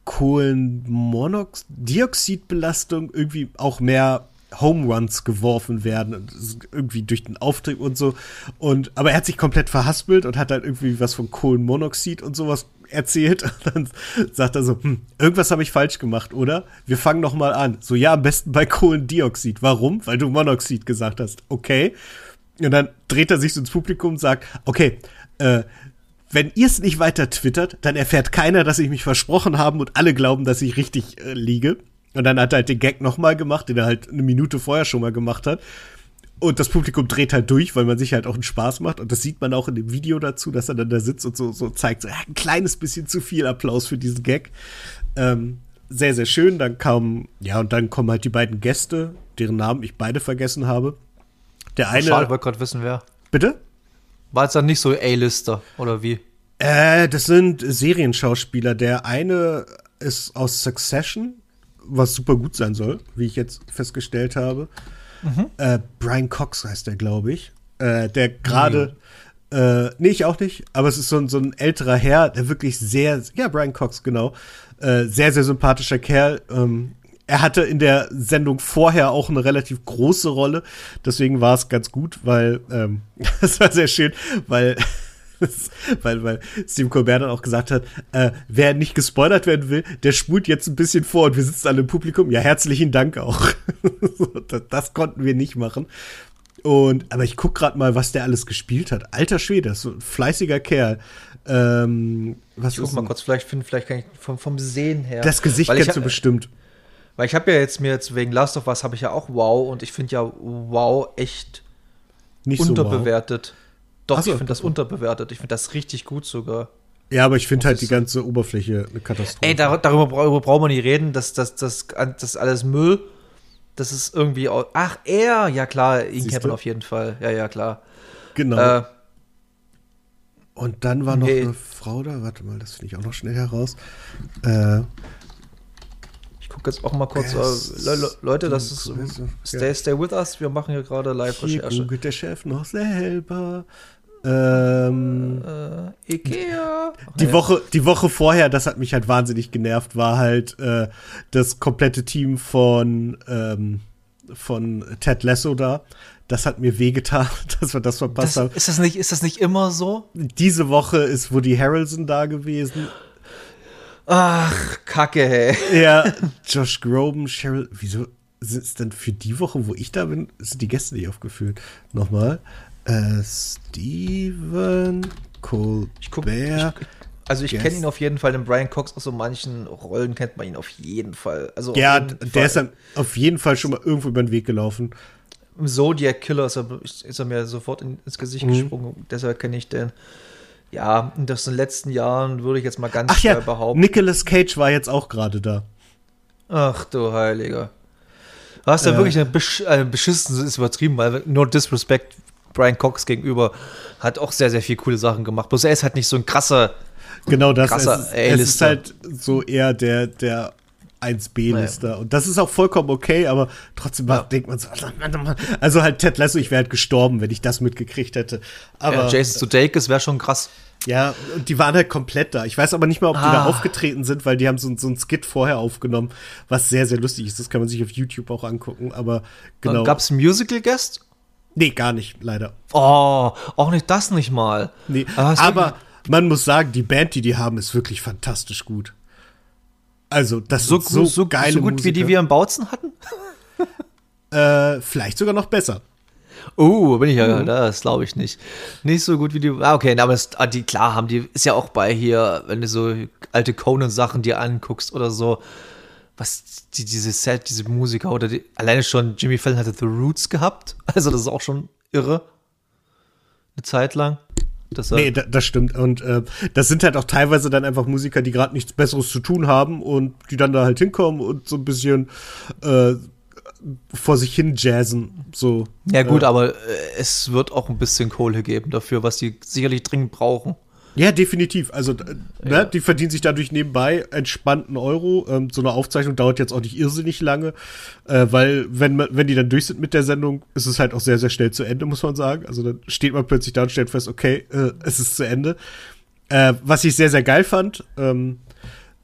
Kohlenmonoxidbelastung irgendwie auch mehr Home Runs geworfen werden, irgendwie durch den Auftrieb und so. Und aber er hat sich komplett verhaspelt und hat halt irgendwie was von Kohlenmonoxid und sowas erzählt. Und dann sagt er so, hm, irgendwas habe ich falsch gemacht, oder? Wir fangen noch mal an. So, ja, am besten bei Kohlendioxid. Warum? Weil du Monoxid gesagt hast. Okay. Und dann dreht er sich so ins Publikum und sagt, okay, äh, wenn ihr es nicht weiter twittert, dann erfährt keiner, dass ich mich versprochen habe und alle glauben, dass ich richtig äh, liege. Und dann hat er halt den Gag nochmal gemacht, den er halt eine Minute vorher schon mal gemacht hat. Und das Publikum dreht halt durch, weil man sich halt auch einen Spaß macht. Und das sieht man auch in dem Video dazu, dass er dann da sitzt und so, so zeigt, so ja, ein kleines bisschen zu viel Applaus für diesen Gag. Ähm, sehr, sehr schön. Dann kam, ja, und dann kommen halt die beiden Gäste, deren Namen ich beide vergessen habe. Der eine. Schade, wollte gerade wissen, wer. Bitte? War es dann nicht so A-Lister, oder wie? Äh, das sind Serienschauspieler. Der eine ist aus Succession, was super gut sein soll, wie ich jetzt festgestellt habe. Mhm. Äh, Brian Cox heißt der, glaube ich. Äh, der gerade, mhm. äh, nee, ich auch nicht, aber es ist so ein, so ein älterer Herr, der wirklich sehr, ja, Brian Cox, genau, äh, sehr, sehr sympathischer Kerl. Ähm, er hatte in der Sendung vorher auch eine relativ große Rolle, deswegen war es ganz gut, weil ähm, das war sehr schön, weil weil, weil Steve Colbert dann auch gesagt hat, äh, wer nicht gespoilert werden will, der spult jetzt ein bisschen vor und wir sitzen alle im Publikum. Ja, herzlichen Dank auch. das, das, konnten wir nicht machen. Und, aber ich guck gerade mal, was der alles gespielt hat. Alter Schwede, so ein fleißiger Kerl. Ähm, was ich guck mal kurz, vielleicht finden, vielleicht kann ich vom, vom Sehen her. Das Gesicht kennst du bestimmt. Weil ich habe ja jetzt mir jetzt wegen Last of Us habe ich ja auch Wow und ich finde ja Wow echt Nicht unterbewertet. So wow. Doch, so, ich finde das unterbewertet. Ich finde das richtig gut sogar. Ja, aber ich finde halt die ganze Oberfläche eine Katastrophe. Ey, darüber, darüber braucht man nicht reden, dass das, das, das alles Müll. Das ist irgendwie. Auch, ach, er, ja klar, ihn kennt man auf jeden Fall. Ja, ja, klar. Genau. Äh, und dann war noch nee. eine Frau da. Warte mal, das finde ich auch noch schnell heraus. Äh, ich gucke jetzt auch mal kurz. Äh, Le Leute, das ist. Stay, stay with us. Wir machen hier gerade Live-Recherche. Hier googelt der Chef noch selber. Ähm, äh, Ikea. Die. Woche, die Woche vorher, das hat mich halt wahnsinnig genervt, war halt äh, das komplette Team von ähm, von Ted Lasso da. Das hat mir wehgetan, dass wir das verpasst das, haben. Ist das nicht, ist das nicht immer so? Diese Woche ist Woody Harrelson da gewesen. Ach, Kacke, hey. Ja, Josh Groban, Cheryl, wieso sind es denn für die Woche, wo ich da bin, sind die Gäste nicht aufgeführt? Nochmal. Äh, Steven Colbert. Ich guck, ich, also ich kenne ihn auf jeden Fall, den Brian Cox aus so manchen Rollen kennt man ihn auf jeden Fall. Also ja, der Fall. ist dann auf jeden Fall schon mal irgendwo über den Weg gelaufen. Im Zodiac Killer ist er, ist er mir sofort ins Gesicht mhm. gesprungen, deshalb kenne ich den. Ja, das in den letzten Jahren würde ich jetzt mal ganz Ach ja, behaupten. Nicolas Cage war jetzt auch gerade da. Ach du Heiliger. Du hast ja äh, wirklich eine, besch eine beschissen, ist übertrieben, weil no disrespect Brian Cox gegenüber, hat auch sehr, sehr viele coole Sachen gemacht. Bloß er ist halt nicht so ein krasser. Genau das. Krasser es, ist, es ist halt so eher der, der 1B-Lister. Naja. Und das ist auch vollkommen okay, aber trotzdem ja. denkt man so, also halt Ted Lasso, ich wäre halt gestorben, wenn ich das mitgekriegt hätte. Aber ja, Jason Sudeikis wäre schon krass. Ja, und die waren halt komplett da. Ich weiß aber nicht mal, ob die da ah. aufgetreten sind, weil die haben so, so ein Skit vorher aufgenommen, was sehr, sehr lustig ist. Das kann man sich auf YouTube auch angucken, aber genau. Gab es Musical-Guest? Nee, gar nicht, leider. Oh, auch nicht das nicht mal. Nee, aber man muss sagen, die Band, die die haben, ist wirklich fantastisch gut. Also, das so, so, so geile So gut Musiker. wie die wir im Bautzen hatten? äh, vielleicht sogar noch besser. Oh, bin ich ja, mhm. das glaube ich nicht. Nicht so gut wie die. Ah, okay, aber das, ah, die, klar haben die, ist ja auch bei hier, wenn du so alte Conan-Sachen dir anguckst oder so, was die, diese Set, diese Musiker oder die, alleine schon Jimmy Fallon hatte The Roots gehabt. Also das ist auch schon irre. Eine Zeit lang. Das, nee, da, das stimmt. Und äh, das sind halt auch teilweise dann einfach Musiker, die gerade nichts Besseres zu tun haben und die dann da halt hinkommen und so ein bisschen äh, vor sich hin jazzen. So. Ja, gut, äh, aber äh, es wird auch ein bisschen Kohle geben dafür, was die sicherlich dringend brauchen. Ja, definitiv. Also, ne, ja. die verdienen sich dadurch nebenbei entspannten Euro. Ähm, so eine Aufzeichnung dauert jetzt auch nicht irrsinnig lange, äh, weil, wenn, wenn die dann durch sind mit der Sendung, ist es halt auch sehr, sehr schnell zu Ende, muss man sagen. Also, dann steht man plötzlich da und stellt fest, okay, äh, es ist zu Ende. Äh, was ich sehr, sehr geil fand, ähm,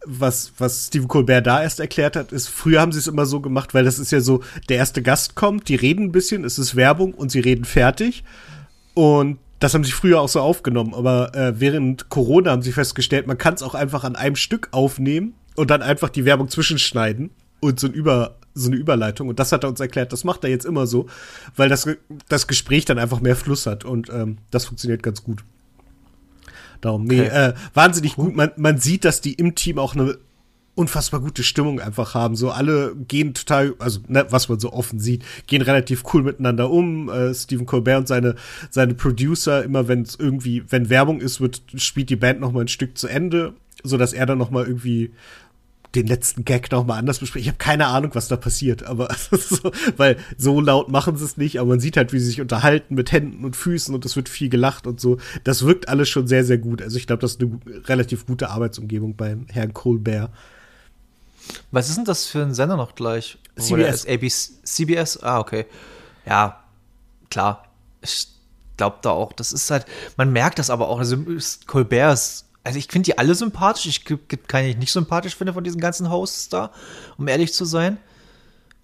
was, was Stephen Colbert da erst erklärt hat, ist, früher haben sie es immer so gemacht, weil das ist ja so, der erste Gast kommt, die reden ein bisschen, es ist Werbung und sie reden fertig. Und das haben sie früher auch so aufgenommen, aber äh, während Corona haben sie festgestellt, man kann es auch einfach an einem Stück aufnehmen und dann einfach die Werbung zwischenschneiden und so, ein Über, so eine Überleitung. Und das hat er uns erklärt, das macht er jetzt immer so, weil das, das Gespräch dann einfach mehr Fluss hat und ähm, das funktioniert ganz gut. Darum, nee, okay. äh, wahnsinnig gut. Man, man sieht, dass die im Team auch eine unfassbar gute Stimmung einfach haben. So alle gehen total, also ne, was man so offen sieht, gehen relativ cool miteinander um. Äh, Stephen Colbert und seine seine Producer immer, wenn es irgendwie, wenn Werbung ist, wird spielt die Band noch mal ein Stück zu Ende, so dass er dann noch mal irgendwie den letzten Gag noch mal anders bespricht. Ich habe keine Ahnung, was da passiert, aber so, weil so laut machen sie es nicht, aber man sieht halt, wie sie sich unterhalten mit Händen und Füßen und es wird viel gelacht und so. Das wirkt alles schon sehr sehr gut. Also ich glaube, das ist eine relativ gute Arbeitsumgebung beim Herrn Colbert. Was ist denn das für ein Sender noch gleich? CBS. ABC, CBS? Ah, okay. Ja, klar. Ich glaube da auch, das ist halt, man merkt das aber auch. Also Colbert ist, also ich finde die alle sympathisch. Ich gibt keinen, ich nicht sympathisch finde von diesen ganzen Hosts da, um ehrlich zu sein.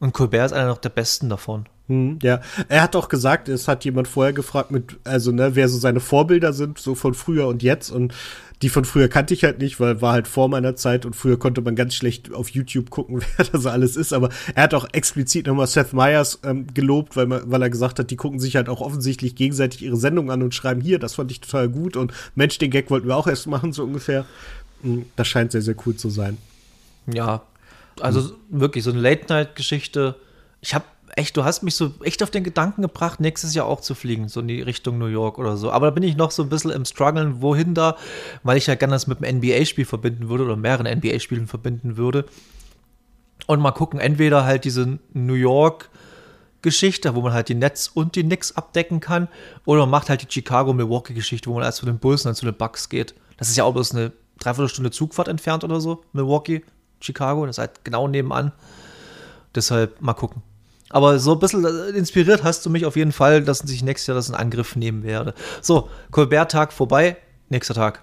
Und Colbert ist einer noch der besten davon. Hm, ja, er hat auch gesagt, es hat jemand vorher gefragt, mit, also, ne, wer so seine Vorbilder sind, so von früher und jetzt. Und die von früher kannte ich halt nicht, weil war halt vor meiner Zeit und früher konnte man ganz schlecht auf YouTube gucken, wer das alles ist. Aber er hat auch explizit nochmal Seth Meyers ähm, gelobt, weil, man, weil er gesagt hat, die gucken sich halt auch offensichtlich gegenseitig ihre Sendung an und schreiben hier, das fand ich total gut und Mensch, den Gag wollten wir auch erst machen, so ungefähr. Hm, das scheint sehr, sehr cool zu sein. Ja, also hm. wirklich so eine Late-Night-Geschichte. Ich habe echt, du hast mich so echt auf den Gedanken gebracht, nächstes Jahr auch zu fliegen, so in die Richtung New York oder so. Aber da bin ich noch so ein bisschen im Struggeln, wohin da, weil ich ja gerne das mit einem NBA-Spiel verbinden würde oder mehreren NBA-Spielen verbinden würde. Und mal gucken, entweder halt diese New York Geschichte, wo man halt die Nets und die Knicks abdecken kann, oder man macht halt die Chicago-Milwaukee-Geschichte, wo man erst zu den Bulls und dann zu den Bucks geht. Das ist ja auch bloß eine Dreiviertelstunde Zugfahrt entfernt oder so, Milwaukee, Chicago, das ist halt genau nebenan. Deshalb mal gucken. Aber so ein bisschen äh, inspiriert hast du mich auf jeden Fall, dass ich nächstes Jahr das in Angriff nehmen werde. So, Colbert-Tag vorbei, nächster Tag.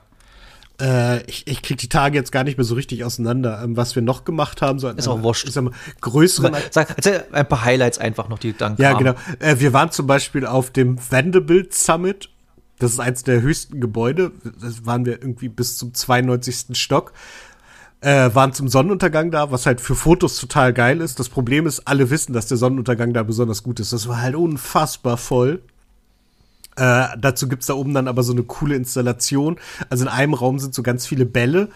Äh, ich, ich krieg die Tage jetzt gar nicht mehr so richtig auseinander. Ähm, was wir noch gemacht haben, so ist auch wurscht. Ich sag mal, größeren. Sag, erzähl ein paar Highlights einfach noch, die dann Ja, genau. Äh, wir waren zum Beispiel auf dem Vanderbilt Summit. Das ist eins der höchsten Gebäude. Das waren wir irgendwie bis zum 92. Stock äh, waren zum Sonnenuntergang da, was halt für Fotos total geil ist. Das Problem ist, alle wissen, dass der Sonnenuntergang da besonders gut ist. Das war halt unfassbar voll. Äh, dazu gibt's da oben dann aber so eine coole Installation. Also in einem Raum sind so ganz viele Bälle,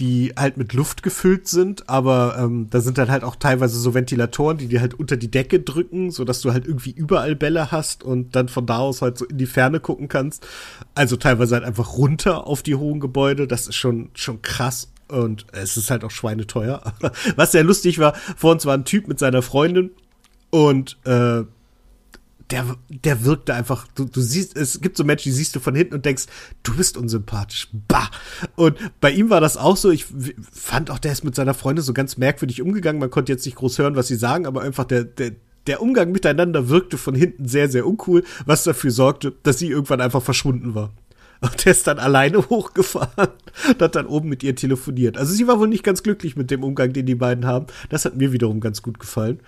die halt mit Luft gefüllt sind, aber ähm, da sind dann halt auch teilweise so Ventilatoren, die dir halt unter die Decke drücken, so dass du halt irgendwie überall Bälle hast und dann von da aus halt so in die Ferne gucken kannst. Also teilweise halt einfach runter auf die hohen Gebäude. Das ist schon schon krass. Und es ist halt auch schweineteuer. Was sehr lustig war, vor uns war ein Typ mit seiner Freundin und äh, der, der wirkte einfach, du, du siehst, es gibt so Menschen, die siehst du von hinten und denkst, du bist unsympathisch. Bah! Und bei ihm war das auch so, ich fand auch, der ist mit seiner Freundin so ganz merkwürdig umgegangen. Man konnte jetzt nicht groß hören, was sie sagen, aber einfach der, der, der Umgang miteinander wirkte von hinten sehr, sehr uncool, was dafür sorgte, dass sie irgendwann einfach verschwunden war. Und der ist dann alleine hochgefahren und hat dann oben mit ihr telefoniert. Also sie war wohl nicht ganz glücklich mit dem Umgang, den die beiden haben. Das hat mir wiederum ganz gut gefallen.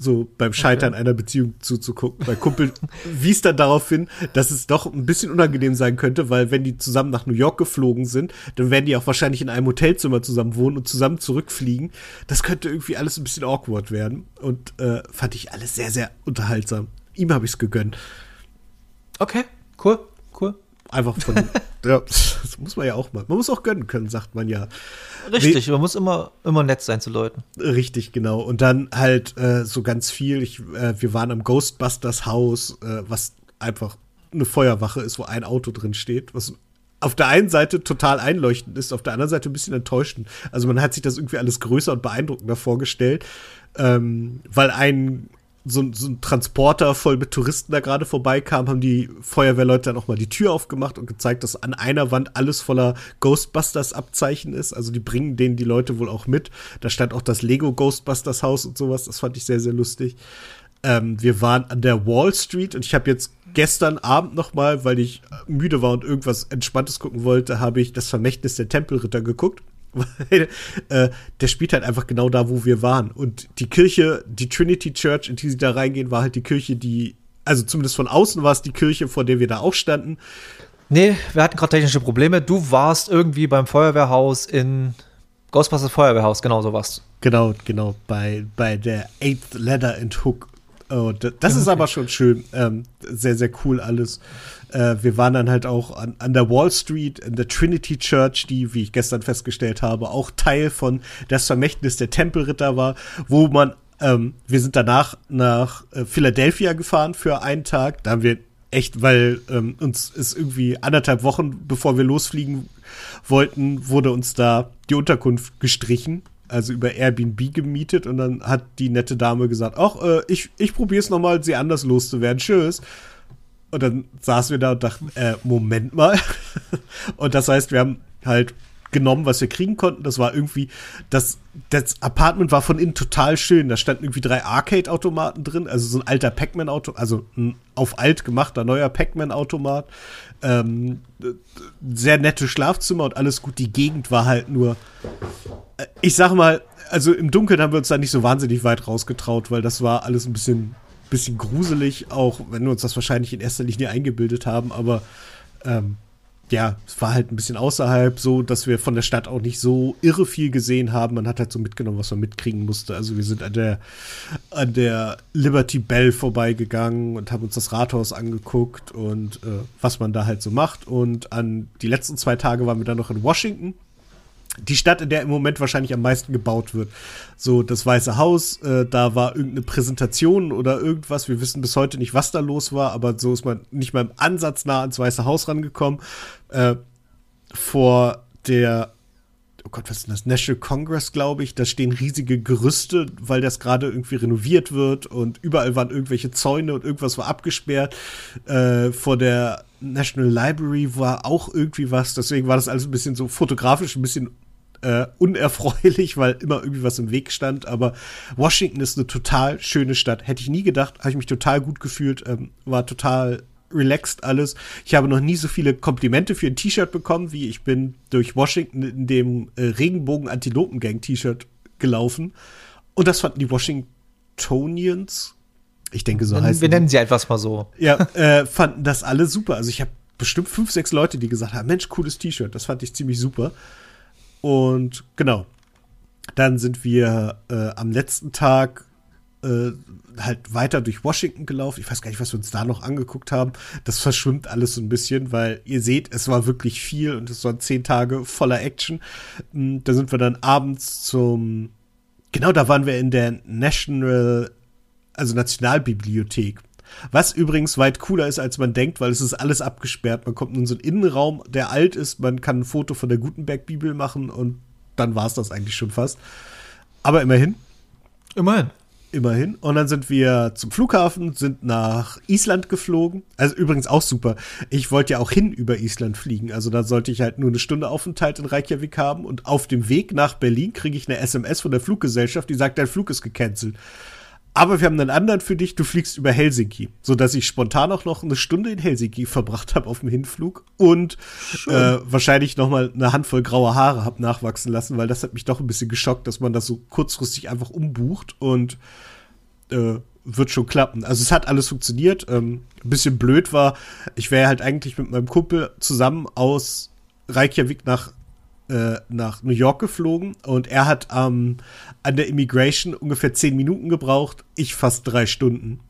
So beim Scheitern okay. einer Beziehung zuzugucken. Mein Kumpel wies dann darauf hin, dass es doch ein bisschen unangenehm sein könnte, weil wenn die zusammen nach New York geflogen sind, dann werden die auch wahrscheinlich in einem Hotelzimmer zusammen wohnen und zusammen zurückfliegen. Das könnte irgendwie alles ein bisschen awkward werden. Und äh, fand ich alles sehr, sehr unterhaltsam. Ihm habe ich es gegönnt. Okay, cool, cool. Einfach von, ja, das muss man ja auch mal. Man muss auch gönnen können, sagt man ja. Richtig, We man muss immer, immer nett sein zu Leuten. Richtig, genau. Und dann halt äh, so ganz viel. Ich, äh, wir waren am Ghostbusters Haus, äh, was einfach eine Feuerwache ist, wo ein Auto drin steht, was auf der einen Seite total einleuchtend ist, auf der anderen Seite ein bisschen enttäuschend. Also man hat sich das irgendwie alles größer und beeindruckender vorgestellt, ähm, weil ein so, so ein Transporter voll mit Touristen da gerade vorbeikam, haben die Feuerwehrleute dann auch mal die Tür aufgemacht und gezeigt, dass an einer Wand alles voller Ghostbusters-Abzeichen ist. Also die bringen denen die Leute wohl auch mit. Da stand auch das Lego Ghostbusters Haus und sowas. Das fand ich sehr, sehr lustig. Ähm, wir waren an der Wall Street und ich habe jetzt gestern Abend noch mal, weil ich müde war und irgendwas Entspanntes gucken wollte, habe ich das Vermächtnis der Tempelritter geguckt. Weil äh, der spielt halt einfach genau da, wo wir waren. Und die Kirche, die Trinity Church, in die sie da reingehen, war halt die Kirche, die, also zumindest von außen war es die Kirche, vor der wir da auch standen. Nee, wir hatten gerade technische Probleme. Du warst irgendwie beim Feuerwehrhaus in Ghostbusters Feuerwehrhaus, genau so warst Genau, genau, bei, bei der Eighth Ladder and Hook. Oh, das ist aber schon schön. Ähm, sehr, sehr cool alles. Äh, wir waren dann halt auch an, an der Wall Street, in der Trinity Church, die, wie ich gestern festgestellt habe, auch Teil von das Vermächtnis der Tempelritter war, wo man, ähm, wir sind danach nach äh, Philadelphia gefahren für einen Tag. Da haben wir echt, weil ähm, uns ist irgendwie anderthalb Wochen, bevor wir losfliegen wollten, wurde uns da die Unterkunft gestrichen also über Airbnb gemietet und dann hat die nette Dame gesagt, ach, äh, ich, ich probiere es nochmal, sie anders loszuwerden. Tschüss. Und dann saßen wir da und dachten, äh, Moment mal. und das heißt, wir haben halt genommen, was wir kriegen konnten. Das war irgendwie, das, das Apartment war von innen total schön. Da standen irgendwie drei Arcade-Automaten drin, also so ein alter Pac-Man-Auto, also ein auf alt gemachter neuer Pac-Man-Automat. Ähm, sehr nette Schlafzimmer und alles gut. Die Gegend war halt nur ich sag mal, also im Dunkeln haben wir uns da nicht so wahnsinnig weit rausgetraut, weil das war alles ein bisschen, bisschen gruselig, auch wenn wir uns das wahrscheinlich in erster Linie eingebildet haben, aber ähm, ja, es war halt ein bisschen außerhalb, so dass wir von der Stadt auch nicht so irre viel gesehen haben. Man hat halt so mitgenommen, was man mitkriegen musste. Also wir sind an der, an der Liberty Bell vorbeigegangen und haben uns das Rathaus angeguckt und äh, was man da halt so macht. Und an die letzten zwei Tage waren wir dann noch in Washington die Stadt, in der im Moment wahrscheinlich am meisten gebaut wird. So, das Weiße Haus, äh, da war irgendeine Präsentation oder irgendwas. Wir wissen bis heute nicht, was da los war, aber so ist man nicht mal im Ansatz nah ans Weiße Haus rangekommen. Äh, vor der, oh Gott, was ist denn das? National Congress, glaube ich. Da stehen riesige Gerüste, weil das gerade irgendwie renoviert wird und überall waren irgendwelche Zäune und irgendwas war abgesperrt. Äh, vor der National Library war auch irgendwie was. Deswegen war das alles ein bisschen so fotografisch, ein bisschen äh, unerfreulich, weil immer irgendwie was im Weg stand. Aber Washington ist eine total schöne Stadt. Hätte ich nie gedacht, habe ich mich total gut gefühlt, ähm, war total relaxed alles. Ich habe noch nie so viele Komplimente für ein T-Shirt bekommen, wie ich bin durch Washington in dem äh, Regenbogen-Antilopen-Gang-T-Shirt gelaufen. Und das fanden die Washingtonians, ich denke, so heißt Wir nennen sie etwas mal so. Ja, äh, fanden das alle super. Also ich habe bestimmt fünf, sechs Leute, die gesagt haben, Mensch, cooles T-Shirt. Das fand ich ziemlich super. Und genau. Dann sind wir äh, am letzten Tag äh, halt weiter durch Washington gelaufen. Ich weiß gar nicht, was wir uns da noch angeguckt haben. Das verschwimmt alles so ein bisschen, weil ihr seht, es war wirklich viel und es waren zehn Tage voller Action. Hm, da sind wir dann abends zum, genau da waren wir in der National also Nationalbibliothek. Was übrigens weit cooler ist, als man denkt, weil es ist alles abgesperrt. Man kommt in so einen Innenraum, der alt ist, man kann ein Foto von der Gutenberg-Bibel machen und dann war es das eigentlich schon fast. Aber immerhin. Immerhin. Immerhin. Und dann sind wir zum Flughafen, sind nach Island geflogen. Also übrigens auch super. Ich wollte ja auch hin über Island fliegen. Also da sollte ich halt nur eine Stunde Aufenthalt in Reykjavik haben. Und auf dem Weg nach Berlin kriege ich eine SMS von der Fluggesellschaft, die sagt, dein Flug ist gecancelt. Aber wir haben einen anderen für dich, du fliegst über Helsinki, sodass ich spontan auch noch eine Stunde in Helsinki verbracht habe auf dem Hinflug und äh, wahrscheinlich noch mal eine Handvoll grauer Haare habe nachwachsen lassen, weil das hat mich doch ein bisschen geschockt, dass man das so kurzfristig einfach umbucht und äh, wird schon klappen. Also es hat alles funktioniert. Ähm, ein bisschen blöd war, ich wäre halt eigentlich mit meinem Kumpel zusammen aus Reykjavik nach äh, nach New York geflogen und er hat ähm, an der Immigration ungefähr zehn Minuten gebraucht, ich fast drei Stunden.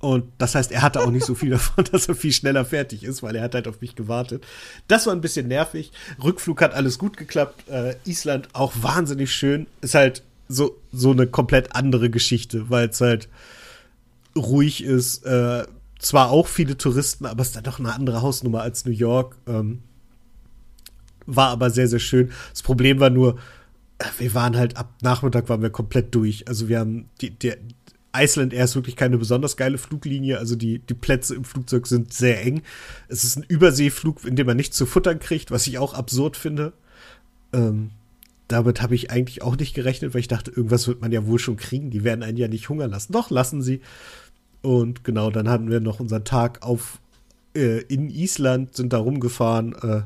Und das heißt, er hatte auch nicht so viel davon, dass er viel schneller fertig ist, weil er hat halt auf mich gewartet. Das war ein bisschen nervig. Rückflug hat alles gut geklappt. Äh, Island auch wahnsinnig schön. Ist halt so, so eine komplett andere Geschichte, weil es halt ruhig ist. Äh, zwar auch viele Touristen, aber es ist dann doch eine andere Hausnummer als New York. Ähm, war aber sehr, sehr schön. Das Problem war nur, wir waren halt ab Nachmittag waren wir komplett durch. Also wir haben die, der Iceland Air ist wirklich keine besonders geile Fluglinie. Also die, die Plätze im Flugzeug sind sehr eng. Es ist ein Überseeflug, in dem man nichts zu futtern kriegt, was ich auch absurd finde. Ähm, damit habe ich eigentlich auch nicht gerechnet, weil ich dachte, irgendwas wird man ja wohl schon kriegen. Die werden einen ja nicht hungern lassen. Doch, lassen sie. Und genau, dann hatten wir noch unseren Tag auf äh, in Island, sind da rumgefahren. Äh,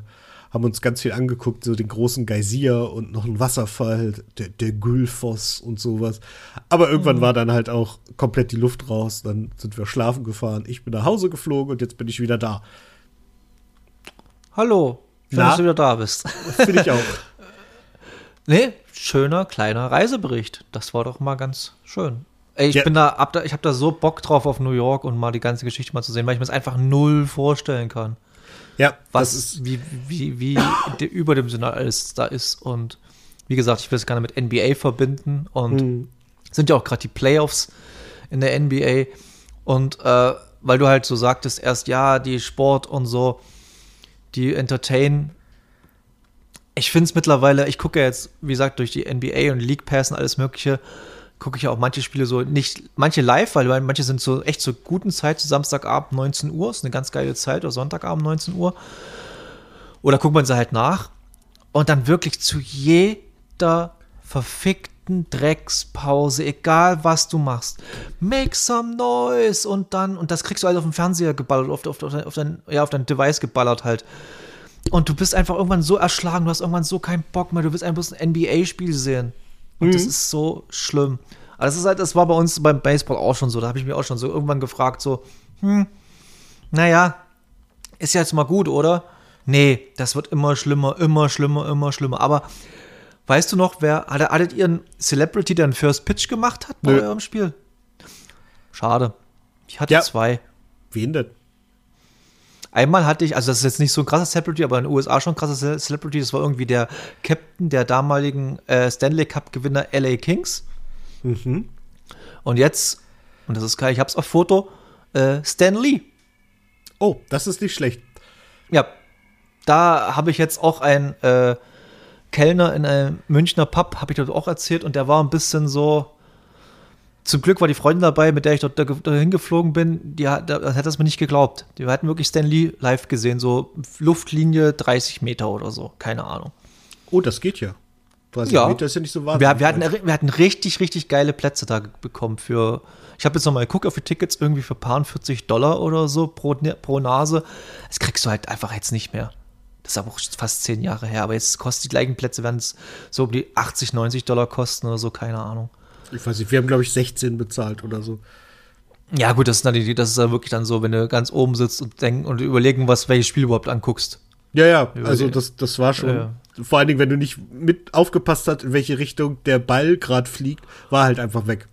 haben uns ganz viel angeguckt, so den großen Geysir und noch einen Wasserfall, der, der Gülfoss und sowas. Aber irgendwann mhm. war dann halt auch komplett die Luft raus. Dann sind wir schlafen gefahren. Ich bin nach Hause geflogen und jetzt bin ich wieder da. Hallo, schön, dass du wieder da bist. Finde ich auch. nee, schöner kleiner Reisebericht. Das war doch mal ganz schön. Ey, ich ja. bin da, ab da, ich habe da so Bock drauf auf New York und mal die ganze Geschichte mal zu sehen, weil ich mir das einfach null vorstellen kann. Ja, was ist wie, wie, wie überdimensional alles da ist. Und wie gesagt, ich will es gerne mit NBA verbinden. Und mhm. sind ja auch gerade die Playoffs in der NBA. Und äh, weil du halt so sagtest, erst ja, die Sport und so, die entertain. Ich finde es mittlerweile, ich gucke ja jetzt, wie gesagt, durch die NBA und League Pass und alles Mögliche gucke ich auch manche Spiele so nicht, manche live, weil manche sind so echt zur guten Zeit, Samstagabend 19 Uhr, ist eine ganz geile Zeit, oder Sonntagabend 19 Uhr. Oder guckt man sie halt nach. Und dann wirklich zu jeder verfickten Dreckspause, egal was du machst, make some noise und dann, und das kriegst du halt auf dem Fernseher geballert, auf, auf, auf, dein, ja, auf dein Device geballert halt. Und du bist einfach irgendwann so erschlagen, du hast irgendwann so keinen Bock mehr, du willst einfach ein NBA-Spiel sehen. Und mhm. das ist so schlimm. Also das ist halt, das war bei uns beim Baseball auch schon so. Da habe ich mich auch schon so irgendwann gefragt, so, hm, naja, ist ja jetzt mal gut, oder? Nee, das wird immer schlimmer, immer schlimmer, immer schlimmer. Aber weißt du noch, wer hattet ihr einen Celebrity, der einen First Pitch gemacht hat bei Nö. eurem Spiel? Schade. Ich hatte ja. zwei. Wen denn? Einmal hatte ich, also das ist jetzt nicht so ein krasser Celebrity, aber in den USA schon ein krasser Celebrity, das war irgendwie der Captain der damaligen äh, Stanley Cup-Gewinner LA Kings. Mhm. Und jetzt, und das ist geil, ich hab's auf Foto, äh, Stan Lee. Oh, das ist nicht schlecht. Ja, da habe ich jetzt auch einen äh, Kellner in einem Münchner Pub, habe ich dort auch erzählt, und der war ein bisschen so. Zum Glück war die Freundin dabei, mit der ich dort dahin geflogen bin, die hat, das hat das mir nicht geglaubt. Die hatten wirklich Stan Lee live gesehen, so Luftlinie 30 Meter oder so, keine Ahnung. Oh, das geht ja. 30 ja. Meter ist ja nicht so wahnsinnig. Wir, wir, hatten, wir hatten richtig, richtig geile Plätze da bekommen für. Ich habe jetzt nochmal geguckt auf die Tickets, irgendwie für paar 40 Dollar oder so pro, pro Nase. Das kriegst du halt einfach jetzt nicht mehr. Das ist aber auch fast zehn Jahre her. Aber jetzt kosten die gleichen Plätze, werden es so um die 80, 90 Dollar kosten oder so, keine Ahnung. Ich weiß nicht, wir haben, glaube ich, 16 bezahlt oder so. Ja, gut, das ist, dann, das ist dann wirklich dann so, wenn du ganz oben sitzt und denken und überlegen, was welches Spiel überhaupt anguckst. Ja, ja, also das, das war schon. Ja. Vor allen Dingen, wenn du nicht mit aufgepasst hast, in welche Richtung der Ball gerade fliegt, war halt einfach weg.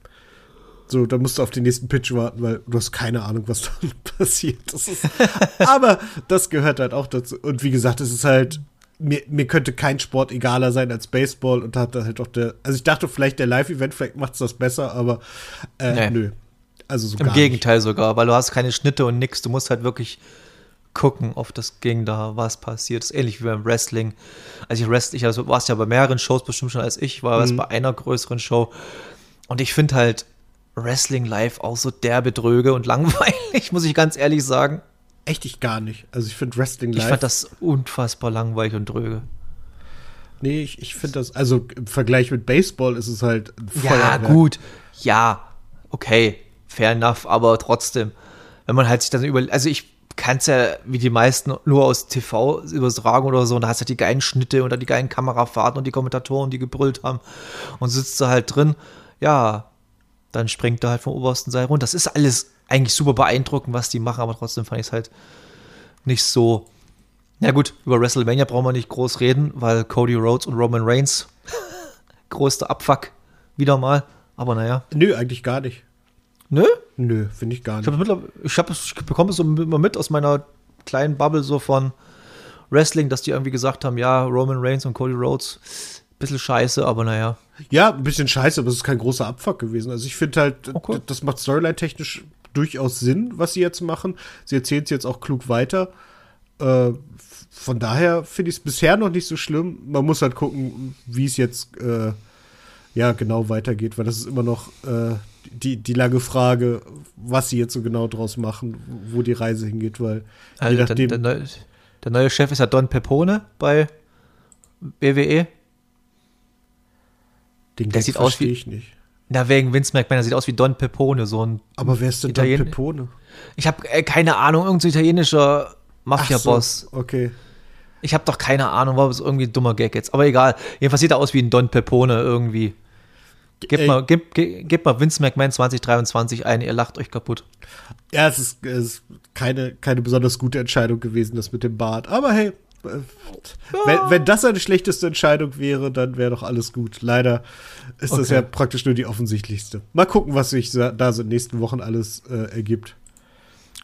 So, da musst du auf den nächsten Pitch warten, weil du hast keine Ahnung, was dann passiert. Das ist, aber das gehört halt auch dazu. Und wie gesagt, es ist halt, mir, mir könnte kein Sport egaler sein als Baseball und hat halt auch der, also ich dachte vielleicht der Live-Event, vielleicht macht es das besser, aber äh, nee. nö. Also so Im Gegenteil nicht. sogar, weil du hast keine Schnitte und nix, du musst halt wirklich gucken auf das Ging da, was passiert. Das ist ähnlich wie beim Wrestling. Also ich Wrestling, ich also warst ja bei mehreren Shows bestimmt schon als ich, war mhm. bei einer größeren Show. Und ich finde halt, Wrestling live auch so derbe dröge und langweilig, muss ich ganz ehrlich sagen. Echt ich gar nicht. Also ich finde Wrestling live. Ich fand das unfassbar langweilig und dröge. Nee, ich, ich finde das, also im Vergleich mit Baseball ist es halt Ja, gut. Ja, okay. Fair enough, aber trotzdem, wenn man halt sich dann über, also ich kann es ja wie die meisten nur aus TV übertragen oder so und da hast du halt die geilen Schnitte und dann die geilen Kamerafahrten und die Kommentatoren, die gebrüllt haben und sitzt da halt drin. Ja, dann springt er halt vom obersten Seil runter. Das ist alles eigentlich super beeindruckend, was die machen, aber trotzdem fand ich es halt nicht so. Na ja gut, über WrestleMania brauchen wir nicht groß reden, weil Cody Rhodes und Roman Reigns größter Abfuck wieder mal. Aber naja. Nö, eigentlich gar nicht. Nö? Nö, finde ich gar nicht. Ich, hab, ich, ich bekomme es so immer mit aus meiner kleinen Bubble so von Wrestling, dass die irgendwie gesagt haben, ja, Roman Reigns und Cody Rhodes, bisschen scheiße, aber naja. Ja, ein bisschen scheiße, aber es ist kein großer Abfuck gewesen. Also ich finde halt, okay. das macht Storyline-technisch durchaus Sinn, was sie jetzt machen. Sie erzählen es jetzt auch klug weiter. Äh, von daher finde ich es bisher noch nicht so schlimm. Man muss halt gucken, wie es jetzt äh, ja genau weitergeht, weil das ist immer noch äh, die, die lange Frage, was sie jetzt so genau draus machen, wo die Reise hingeht, weil also je nachdem. Der, der, neue, der neue Chef ist ja Don Pepone bei BWE. Den der sieht aus wie ich nicht. Na, wegen Vince McMahon, der sieht aus wie Don Pepone, so ein. Aber wer ist denn Italien Don Pepone? Ich habe äh, keine Ahnung, irgendein so italienischer Mafia-Boss. So, okay. Ich habe doch keine Ahnung, war das irgendwie ein dummer Gag jetzt. Aber egal. Jedenfalls sieht er aus wie ein Don Pepone irgendwie. Gib mal, gib, gib mal Vince McMahon 2023 ein, ihr lacht euch kaputt. Ja, es ist, es ist keine, keine besonders gute Entscheidung gewesen, das mit dem Bart. Aber hey, wenn, wenn das eine schlechteste Entscheidung wäre, dann wäre doch alles gut. Leider ist okay. das ja praktisch nur die offensichtlichste. Mal gucken, was sich da so in den nächsten Wochen alles äh, ergibt.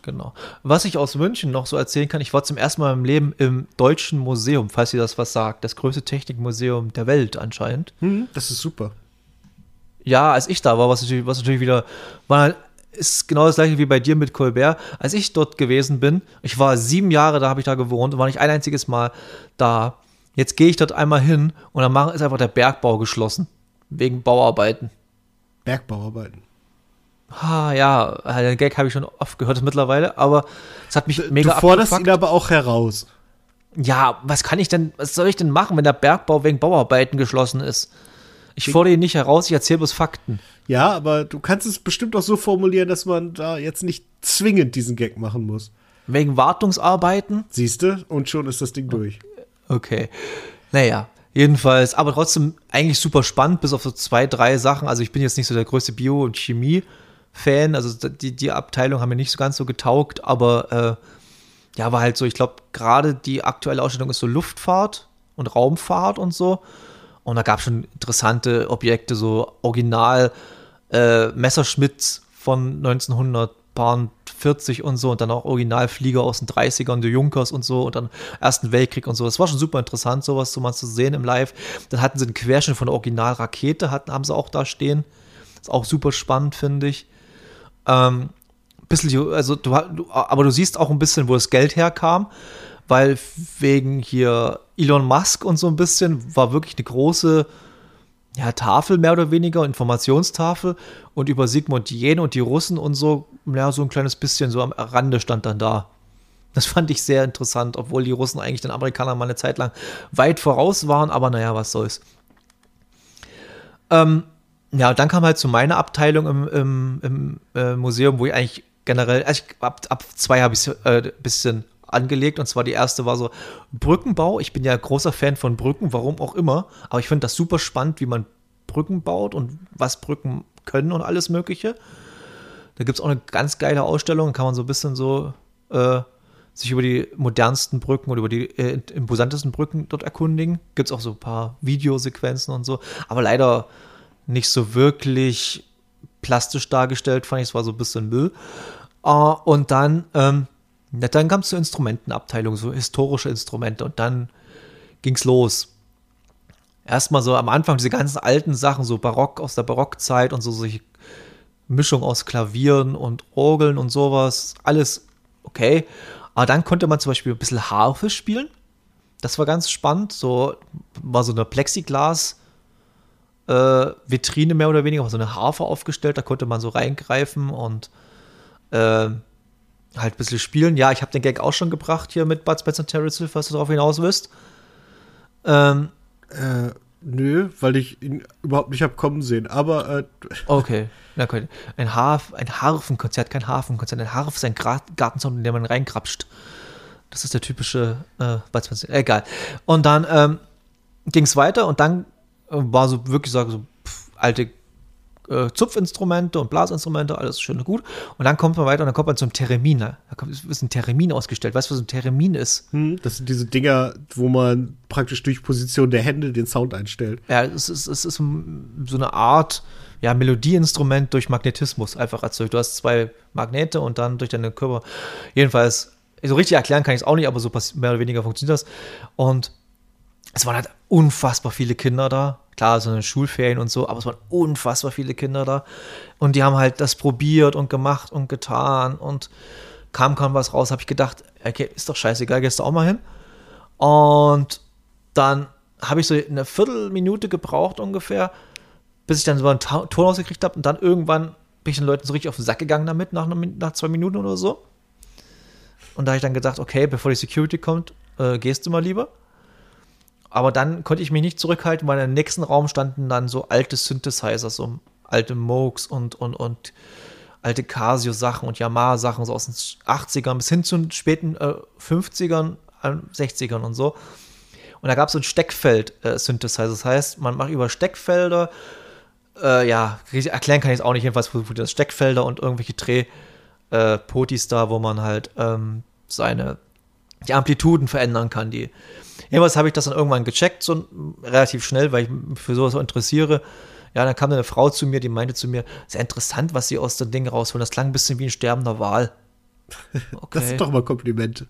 Genau. Was ich aus München noch so erzählen kann, ich war zum ersten Mal im Leben im Deutschen Museum, falls ihr das was sagt. Das größte Technikmuseum der Welt anscheinend. Hm, das ist super. Ja, als ich da war, was natürlich, was natürlich wieder, war ist genau das gleiche wie bei dir mit Colbert. Als ich dort gewesen bin, ich war sieben Jahre, da habe ich da gewohnt und war nicht ein einziges Mal da. Jetzt gehe ich dort einmal hin und dann ist einfach der Bergbau geschlossen. Wegen Bauarbeiten. Bergbauarbeiten. Ah, ja, den Gag habe ich schon oft gehört mittlerweile, aber es hat mich mega Du forderst ihn aber auch heraus. Ja, was kann ich denn, was soll ich denn machen, wenn der Bergbau wegen Bauarbeiten geschlossen ist? Ich fordere ihn nicht heraus, ich erzähle bloß Fakten. Ja, aber du kannst es bestimmt auch so formulieren, dass man da jetzt nicht zwingend diesen Gag machen muss. Wegen Wartungsarbeiten. Siehst du? Und schon ist das Ding durch. Okay. Naja, jedenfalls, aber trotzdem eigentlich super spannend, bis auf so zwei, drei Sachen. Also ich bin jetzt nicht so der größte Bio- und Chemie-Fan. Also die, die Abteilung haben mir nicht so ganz so getaugt, aber äh, ja, war halt so, ich glaube, gerade die aktuelle Ausstellung ist so Luftfahrt und Raumfahrt und so. Und da gab es schon interessante Objekte, so Original äh, Messerschmitts von 1940 und so und dann auch Originalflieger aus den 30ern, der Junkers und so und dann Ersten Weltkrieg und so. Das war schon super interessant, sowas so mal zu sehen im Live. Dann hatten sie einen Querschnitt von der Originalrakete, hatten, haben sie auch da stehen. ist auch super spannend, finde ich. Ähm, bisschen, also du, aber du siehst auch ein bisschen, wo das Geld herkam weil wegen hier Elon Musk und so ein bisschen war wirklich eine große ja, Tafel mehr oder weniger, Informationstafel und über Sigmund Jähn und die Russen und so, ja, so ein kleines bisschen so am Rande stand dann da. Das fand ich sehr interessant, obwohl die Russen eigentlich den Amerikanern mal eine Zeit lang weit voraus waren, aber naja, was soll's. Ähm, ja, dann kam halt zu meiner Abteilung im, im, im äh, Museum, wo ich eigentlich generell, also ich, ab, ab zwei habe ich ein äh, bisschen angelegt. Und zwar die erste war so Brückenbau. Ich bin ja großer Fan von Brücken, warum auch immer. Aber ich finde das super spannend, wie man Brücken baut und was Brücken können und alles Mögliche. Da gibt es auch eine ganz geile Ausstellung, kann man so ein bisschen so äh, sich über die modernsten Brücken oder über die äh, imposantesten Brücken dort erkundigen. Gibt es auch so ein paar Videosequenzen und so. Aber leider nicht so wirklich plastisch dargestellt, fand ich, es war so ein bisschen Müll. Uh, und dann ähm, ja, dann kam es zur Instrumentenabteilung, so historische Instrumente und dann ging's los. Erstmal so am Anfang diese ganzen alten Sachen, so Barock aus der Barockzeit und so solche Mischung aus Klavieren und Orgeln und sowas, alles okay. Aber dann konnte man zum Beispiel ein bisschen Harfe spielen. Das war ganz spannend. So war so eine Plexiglas äh, mehr oder weniger, war so eine Harfe aufgestellt. Da konnte man so reingreifen und äh, halt ein bisschen spielen. Ja, ich habe den Gag auch schon gebracht hier mit Bud Spencer und Terrence Hill, falls du darauf hinaus willst. Ähm, äh, nö, weil ich ihn überhaupt nicht habe kommen sehen, aber äh, Okay, na gut. Ein, Harf, ein Harfenkonzert, kein Hafenkonzert. Ein Harf ist ein Gartensound, in den man reinkrapscht. Das ist der typische äh, Bud Spencer. Egal. Und dann ähm, ging es weiter und dann äh, war so wirklich so, so pff, alte äh, Zupfinstrumente und Blasinstrumente, alles schön und gut. Und dann kommt man weiter und dann kommt man zum Theremin. Da ist ein Theremin ausgestellt. Weißt du, was ein Theremin ist? Hm, das sind diese Dinger, wo man praktisch durch Position der Hände den Sound einstellt. Ja, es ist, es ist so eine Art ja, Melodieinstrument durch Magnetismus einfach erzeugt. Du hast zwei Magnete und dann durch deine Körper. Jedenfalls, so richtig erklären kann ich es auch nicht, aber so mehr oder weniger funktioniert das. Und es waren halt unfassbar viele Kinder da klar, so eine Schulferien und so, aber es waren unfassbar viele Kinder da. Und die haben halt das probiert und gemacht und getan und kam kaum was raus, habe ich gedacht, okay, ist doch scheißegal, gehst du auch mal hin. Und dann habe ich so eine Viertelminute gebraucht ungefähr, bis ich dann so einen Ton rausgekriegt habe und dann irgendwann bin ich den Leuten so richtig auf den Sack gegangen damit, nach, nach zwei Minuten oder so. Und da habe ich dann gedacht, okay, bevor die Security kommt, äh, gehst du mal lieber. Aber dann konnte ich mich nicht zurückhalten, weil im nächsten Raum standen dann so alte Synthesizer, so alte Moogs und, und, und alte Casio-Sachen und Yamaha-Sachen so aus den 80ern bis hin zu den späten äh, 50ern, äh, 60ern und so. Und da gab es so ein Steckfeld-Synthesizer. Äh, das heißt, man macht über Steckfelder, äh, ja, erklären kann ich es auch nicht, jedenfalls das Steckfelder und irgendwelche Drehpotis äh, da, wo man halt ähm, seine die Amplituden verändern kann, die Jedenfalls habe ich das dann irgendwann gecheckt, so relativ schnell, weil ich mich für sowas so interessiere. Ja, dann kam eine Frau zu mir, die meinte zu mir, sehr interessant, was sie aus dem Ding rausholen. Das klang ein bisschen wie ein sterbender Wal. Okay. Das sind doch mal Komplimente.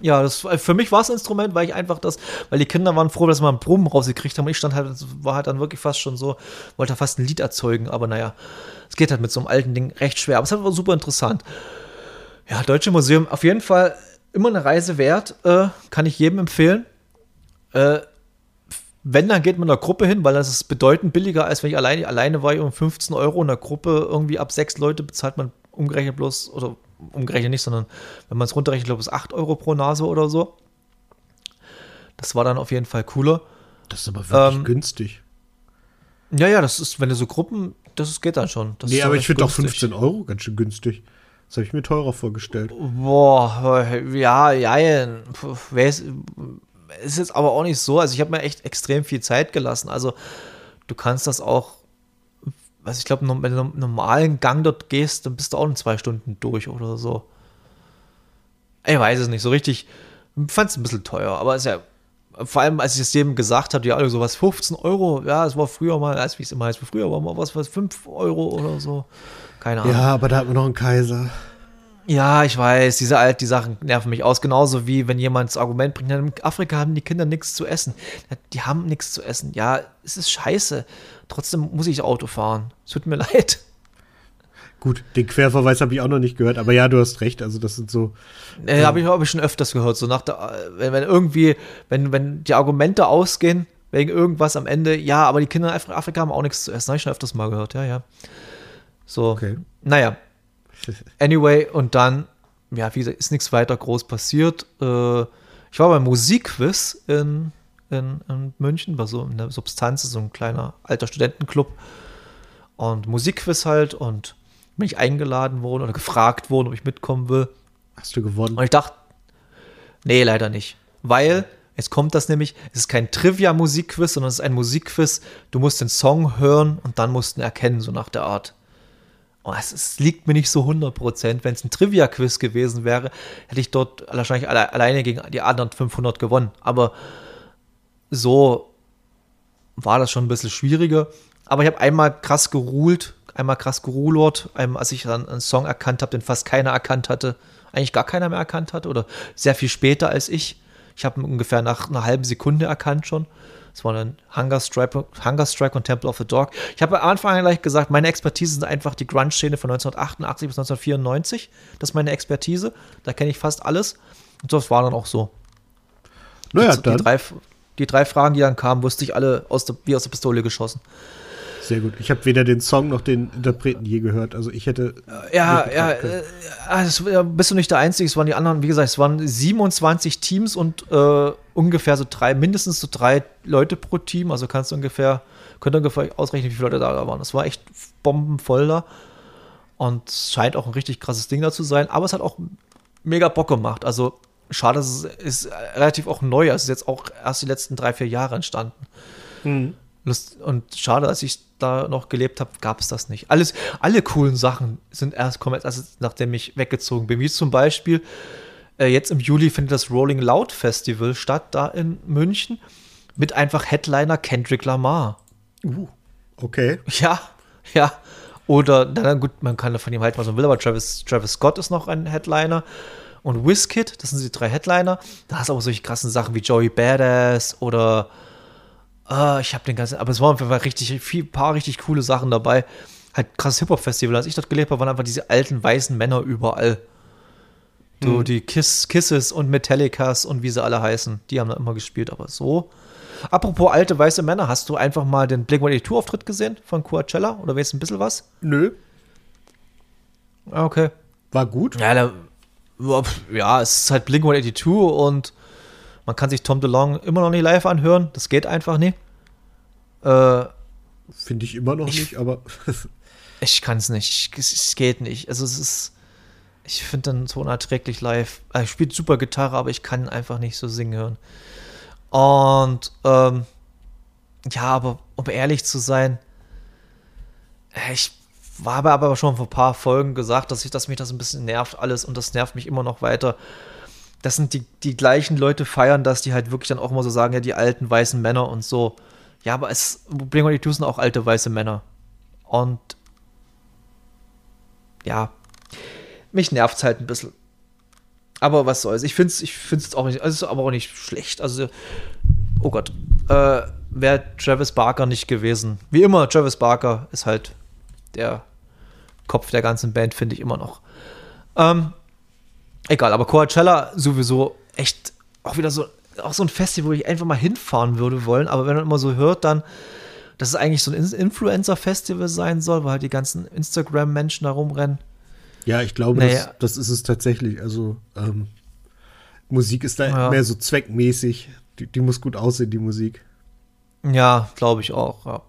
Ja, das, für mich war es ein Instrument, weil ich einfach das, weil die Kinder waren froh, dass wir einen Brummen rausgekriegt haben und ich stand halt, war halt dann wirklich fast schon so, wollte fast ein Lied erzeugen, aber naja, es geht halt mit so einem alten Ding recht schwer, aber es war super interessant. Ja, Deutsche Museum, auf jeden Fall immer eine Reise wert, äh, kann ich jedem empfehlen. Äh, wenn, dann geht man in einer Gruppe hin, weil das ist bedeutend billiger, als wenn ich alleine, alleine war, um 15 Euro in der Gruppe, irgendwie ab sechs Leute bezahlt man umgerechnet bloß, oder umgerechnet nicht, sondern wenn man es runterrechnet, glaube ich, ist 8 Euro pro Nase oder so. Das war dann auf jeden Fall cooler. Das ist aber wirklich ähm, günstig. Ja, ja, das ist, wenn du so Gruppen, das geht dann schon. Das nee, aber ich finde doch 15 Euro ganz schön günstig. Das habe ich mir teurer vorgestellt. Boah, ja, ja, ist jetzt aber auch nicht so. Also ich habe mir echt extrem viel Zeit gelassen. Also du kannst das auch, was ich glaube, wenn du einen normalen Gang dort gehst, dann bist du auch in zwei Stunden durch oder so. Ich weiß es nicht, so richtig. Fand es ein bisschen teuer, aber ist ja vor allem, als ich es jedem gesagt habe, alle so was 15 Euro, ja, es war früher mal, als wie es immer heißt, früher war mal was, was 5 Euro oder so. Keine Ahnung. Ja, aber da hat man noch einen Kaiser. Ja, ich weiß, diese alt, die Sachen nerven mich aus. Genauso wie wenn jemand das Argument bringt, in Afrika haben die Kinder nichts zu essen. Die haben nichts zu essen. Ja, es ist scheiße. Trotzdem muss ich Auto fahren. Es tut mir leid. Gut, den Querverweis habe ich auch noch nicht gehört, aber ja, du hast recht. Also, das sind so. Äh, habe ich, hab ich schon öfters gehört. So nach der, wenn, wenn irgendwie, wenn, wenn die Argumente ausgehen, wegen irgendwas am Ende, ja, aber die Kinder in Afrika haben auch nichts zu essen. Habe ich schon öfters mal gehört, ja, ja. So. Okay. Naja. Anyway, und dann, ja, wie gesagt, ist nichts weiter groß passiert. Äh, ich war beim Musikquiz in, in, in München, war so in der Substanz, so ein kleiner alter Studentenclub. Und Musikquiz halt und bin ich eingeladen worden oder gefragt worden, ob ich mitkommen will. Hast du gewonnen? Und ich dachte, nee, leider nicht. Weil, jetzt kommt das nämlich, es ist kein Trivia-Musikquiz, sondern es ist ein Musikquiz. Du musst den Song hören und dann musst du ihn erkennen, so nach der Art. Oh, es, es, liegt mir nicht so 100%. Wenn es ein Trivia-Quiz gewesen wäre, hätte ich dort wahrscheinlich alle, alleine gegen die anderen 500 gewonnen. Aber so war das schon ein bisschen schwieriger. Aber ich habe einmal krass geruhlt einmal krass gerulort, als ich dann einen Song erkannt habe, den fast keiner erkannt hatte, eigentlich gar keiner mehr erkannt hat oder sehr viel später als ich. Ich habe ungefähr nach einer halben Sekunde erkannt schon. Das war dann Hunger Strike, Hunger Strike und Temple of the Dog. Ich habe am Anfang gleich gesagt, meine Expertise sind einfach die Grunge-Szene von 1988 bis 1994. Das ist meine Expertise. Da kenne ich fast alles. Und das war dann auch so. Naja, die. Die drei, die drei Fragen, die dann kamen, wusste ich alle aus der, wie aus der Pistole geschossen. Sehr gut. Ich habe weder den Song noch den Interpreten je gehört. Also ich hätte. Ja, ja, äh, das, bist du nicht der Einzige. Es waren die anderen, wie gesagt, es waren 27 Teams und äh, ungefähr so drei, mindestens so drei Leute pro Team. Also kannst du ungefähr, könnt ihr ungefähr ausrechnen, wie viele Leute da waren. Das war echt bombenvoll da. Und es scheint auch ein richtig krasses Ding da zu sein. Aber es hat auch mega Bock gemacht. Also schade, es ist, relativ auch neu. Es ist jetzt auch erst die letzten drei, vier Jahre entstanden. Mhm. Lust, und schade, als ich da noch gelebt habe, gab es das nicht. Alles, alle coolen Sachen sind erst kommen erst nachdem ich weggezogen bin. Wie zum Beispiel, äh, jetzt im Juli findet das Rolling Loud Festival statt, da in München, mit einfach Headliner Kendrick Lamar. Uh, okay. Ja, ja. Oder, na gut, man kann von ihm halt mal so will, aber Travis, Travis Scott ist noch ein Headliner. Und Wizkid, das sind die drei Headliner. Da hast du aber solche krassen Sachen wie Joey Badass oder Uh, ich habe den ganzen, aber es waren einfach richtig viel, paar richtig coole Sachen dabei. Halt krasses Hip-Hop-Festival. Als ich dort gelebt habe, waren einfach diese alten weißen Männer überall. So mhm. die Kiss, Kisses und Metallicas und wie sie alle heißen. Die haben da immer gespielt, aber so. Apropos alte weiße Männer, hast du einfach mal den Blink-182-Auftritt gesehen von Coachella? Oder weißt du ein bisschen was? Nö. Ah, okay. War gut? Ja, da, ja es ist halt Blink-182 und man kann sich Tom DeLong immer noch nicht live anhören. Das geht einfach nicht. Äh, Finde ich immer noch ich, nicht, aber. ich kann es nicht. Es, geht nicht. Also es ist. Ich finde dann so unerträglich live. Er spielt super Gitarre, aber ich kann einfach nicht so singen hören. Und ähm, ja, aber um ehrlich zu sein, ich habe aber schon vor ein paar Folgen gesagt, dass ich, dass mich das ein bisschen nervt alles und das nervt mich immer noch weiter das sind die, die gleichen Leute feiern das, die halt wirklich dann auch immer so sagen, ja, die alten weißen Männer und so. Ja, aber es, Blink-182 sind auch alte weiße Männer. Und ja, mich nervt es halt ein bisschen. Aber was soll's. Ich finde es ich find's auch nicht, also aber auch nicht schlecht. Also, oh Gott, äh, wäre Travis Barker nicht gewesen. Wie immer, Travis Barker ist halt der Kopf der ganzen Band, finde ich immer noch. Ähm, Egal, aber Coachella sowieso echt auch wieder so, auch so ein Festival, wo ich einfach mal hinfahren würde wollen. Aber wenn man immer so hört, dann, dass es eigentlich so ein Influencer-Festival sein soll, weil halt die ganzen Instagram-Menschen da rumrennen. Ja, ich glaube, naja. das, das, ist es tatsächlich. Also, ähm, Musik ist da ja. mehr so zweckmäßig. Die, die, muss gut aussehen, die Musik. Ja, glaube ich auch, ja.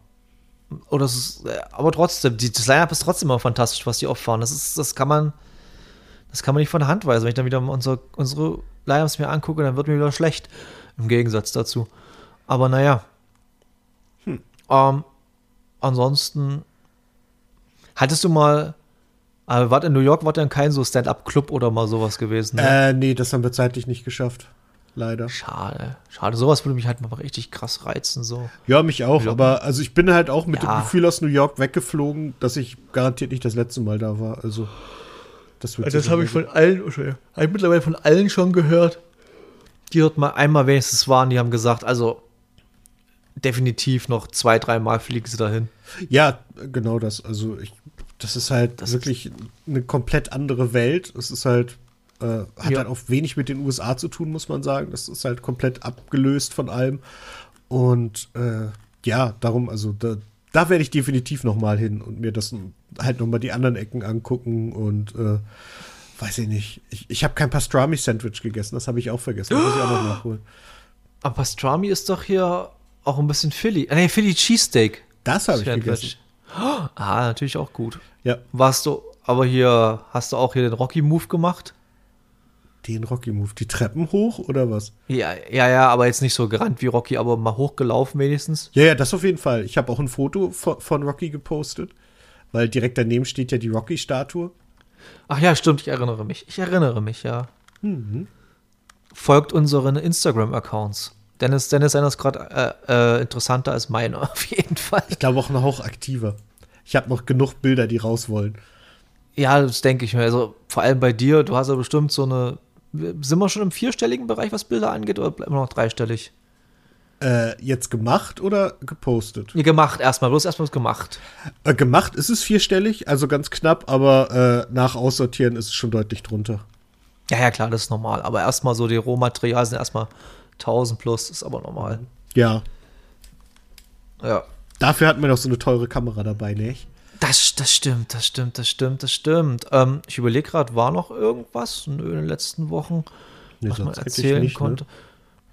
Oder es ist, aber trotzdem, die, das Line-Up ist trotzdem immer fantastisch, was die auffahren. Das ist, das kann man, Das kann man nicht von der Hand weisen. Wenn ich dann wieder unsere, unsere Lions mir angucke, dann wird mir wieder schlecht. Im Gegensatz dazu. Aber naja. Hm. Ähm, ansonsten, hattest du mal, äh, war in New York, war denn kein so Stand-Up-Club oder mal sowas gewesen? Ne? Äh, nee, das haben wir zeitlich nicht geschafft. Leider. Schade. Schade. Sowas würde mich halt mal richtig krass reizen. So. Ja, mich auch. Aber also ich bin halt auch mit ja. dem Gefühl aus New York weggeflogen, dass ich garantiert nicht das letzte Mal da war. Also das, also das habe ich von allen, oh, habe ich mittlerweile von allen schon gehört, die dort mal einmal wenigstens waren, die haben gesagt, also definitiv noch zwei, dreimal fliegen sie dahin. Ja, genau das. Also ich, das ist halt das wirklich ist eine komplett andere Welt. Es ist halt, äh, hat ja. halt auch wenig mit den USA zu tun, muss man sagen. Das ist halt komplett abgelöst von allem. Und äh, ja, darum, also da, da werde ich definitiv noch mal hin und mir das halt noch mal die anderen Ecken angucken und äh, weiß ich nicht. Ich, ich habe kein Pastrami-Sandwich gegessen, das habe ich auch vergessen. Das muss ich auch noch nachholen. Aber Pastrami ist doch hier auch ein bisschen Philly. Nee, Philly Cheesesteak. Das habe ich gegessen. Ah, natürlich auch gut. Ja. Warst du, aber hier, hast du auch hier den Rocky-Move gemacht? Den Rocky-Move? Die Treppen hoch oder was? Ja, ja, ja, aber jetzt nicht so gerannt wie Rocky, aber mal hochgelaufen wenigstens. Ja, ja, das auf jeden Fall. Ich habe auch ein Foto von, von Rocky gepostet, weil direkt daneben steht ja die Rocky-Statue. Ach ja, stimmt, ich erinnere mich. Ich erinnere mich, ja. Mhm. Folgt unseren Instagram-Accounts. Dennis, Dennis einer ist gerade äh, äh, interessanter als meiner, auf jeden Fall. Ich glaube auch noch aktiver. Ich habe noch genug Bilder, die raus wollen. Ja, das denke ich mir. Also vor allem bei dir, du hast ja bestimmt so eine. Sind wir schon im vierstelligen Bereich, was Bilder angeht, oder bleiben wir noch dreistellig? Äh, jetzt gemacht oder gepostet? Ja, gemacht erstmal, bloß erstmal gemacht. Äh, gemacht ist es vierstellig, also ganz knapp, aber äh, nach Aussortieren ist es schon deutlich drunter. Ja, ja, klar, das ist normal. Aber erstmal so die Rohmaterialien sind erstmal 1000 plus, ist aber normal. Ja. Ja. Dafür hatten wir noch so eine teure Kamera dabei, nicht? Das, das stimmt, das stimmt, das stimmt, das stimmt. Ähm, ich überlege gerade, war noch irgendwas in den letzten Wochen, nee, was man erzählen nicht, ne? konnte?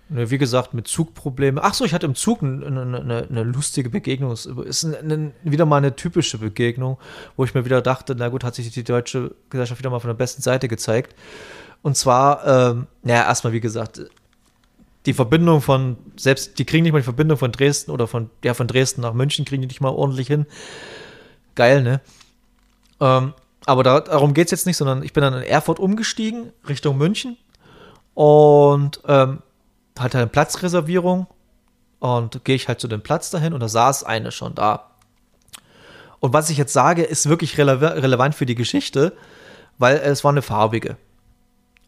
Ne? Wie gesagt, mit Zugproblemen. Ach so, ich hatte im Zug eine, eine, eine lustige Begegnung. Es ist eine, wieder mal eine typische Begegnung, wo ich mir wieder dachte, na gut, hat sich die deutsche Gesellschaft wieder mal von der besten Seite gezeigt. Und zwar, ähm, naja, erstmal, wie gesagt, die Verbindung von, selbst, die kriegen nicht mal die Verbindung von Dresden oder von, ja, von Dresden nach München kriegen die nicht mal ordentlich hin. Geil, ne? Ähm, aber da, darum geht es jetzt nicht, sondern ich bin dann in Erfurt umgestiegen, Richtung München und ähm, hatte eine Platzreservierung und gehe ich halt zu dem Platz dahin und da saß eine schon da. Und was ich jetzt sage, ist wirklich rele relevant für die Geschichte, weil es war eine farbige.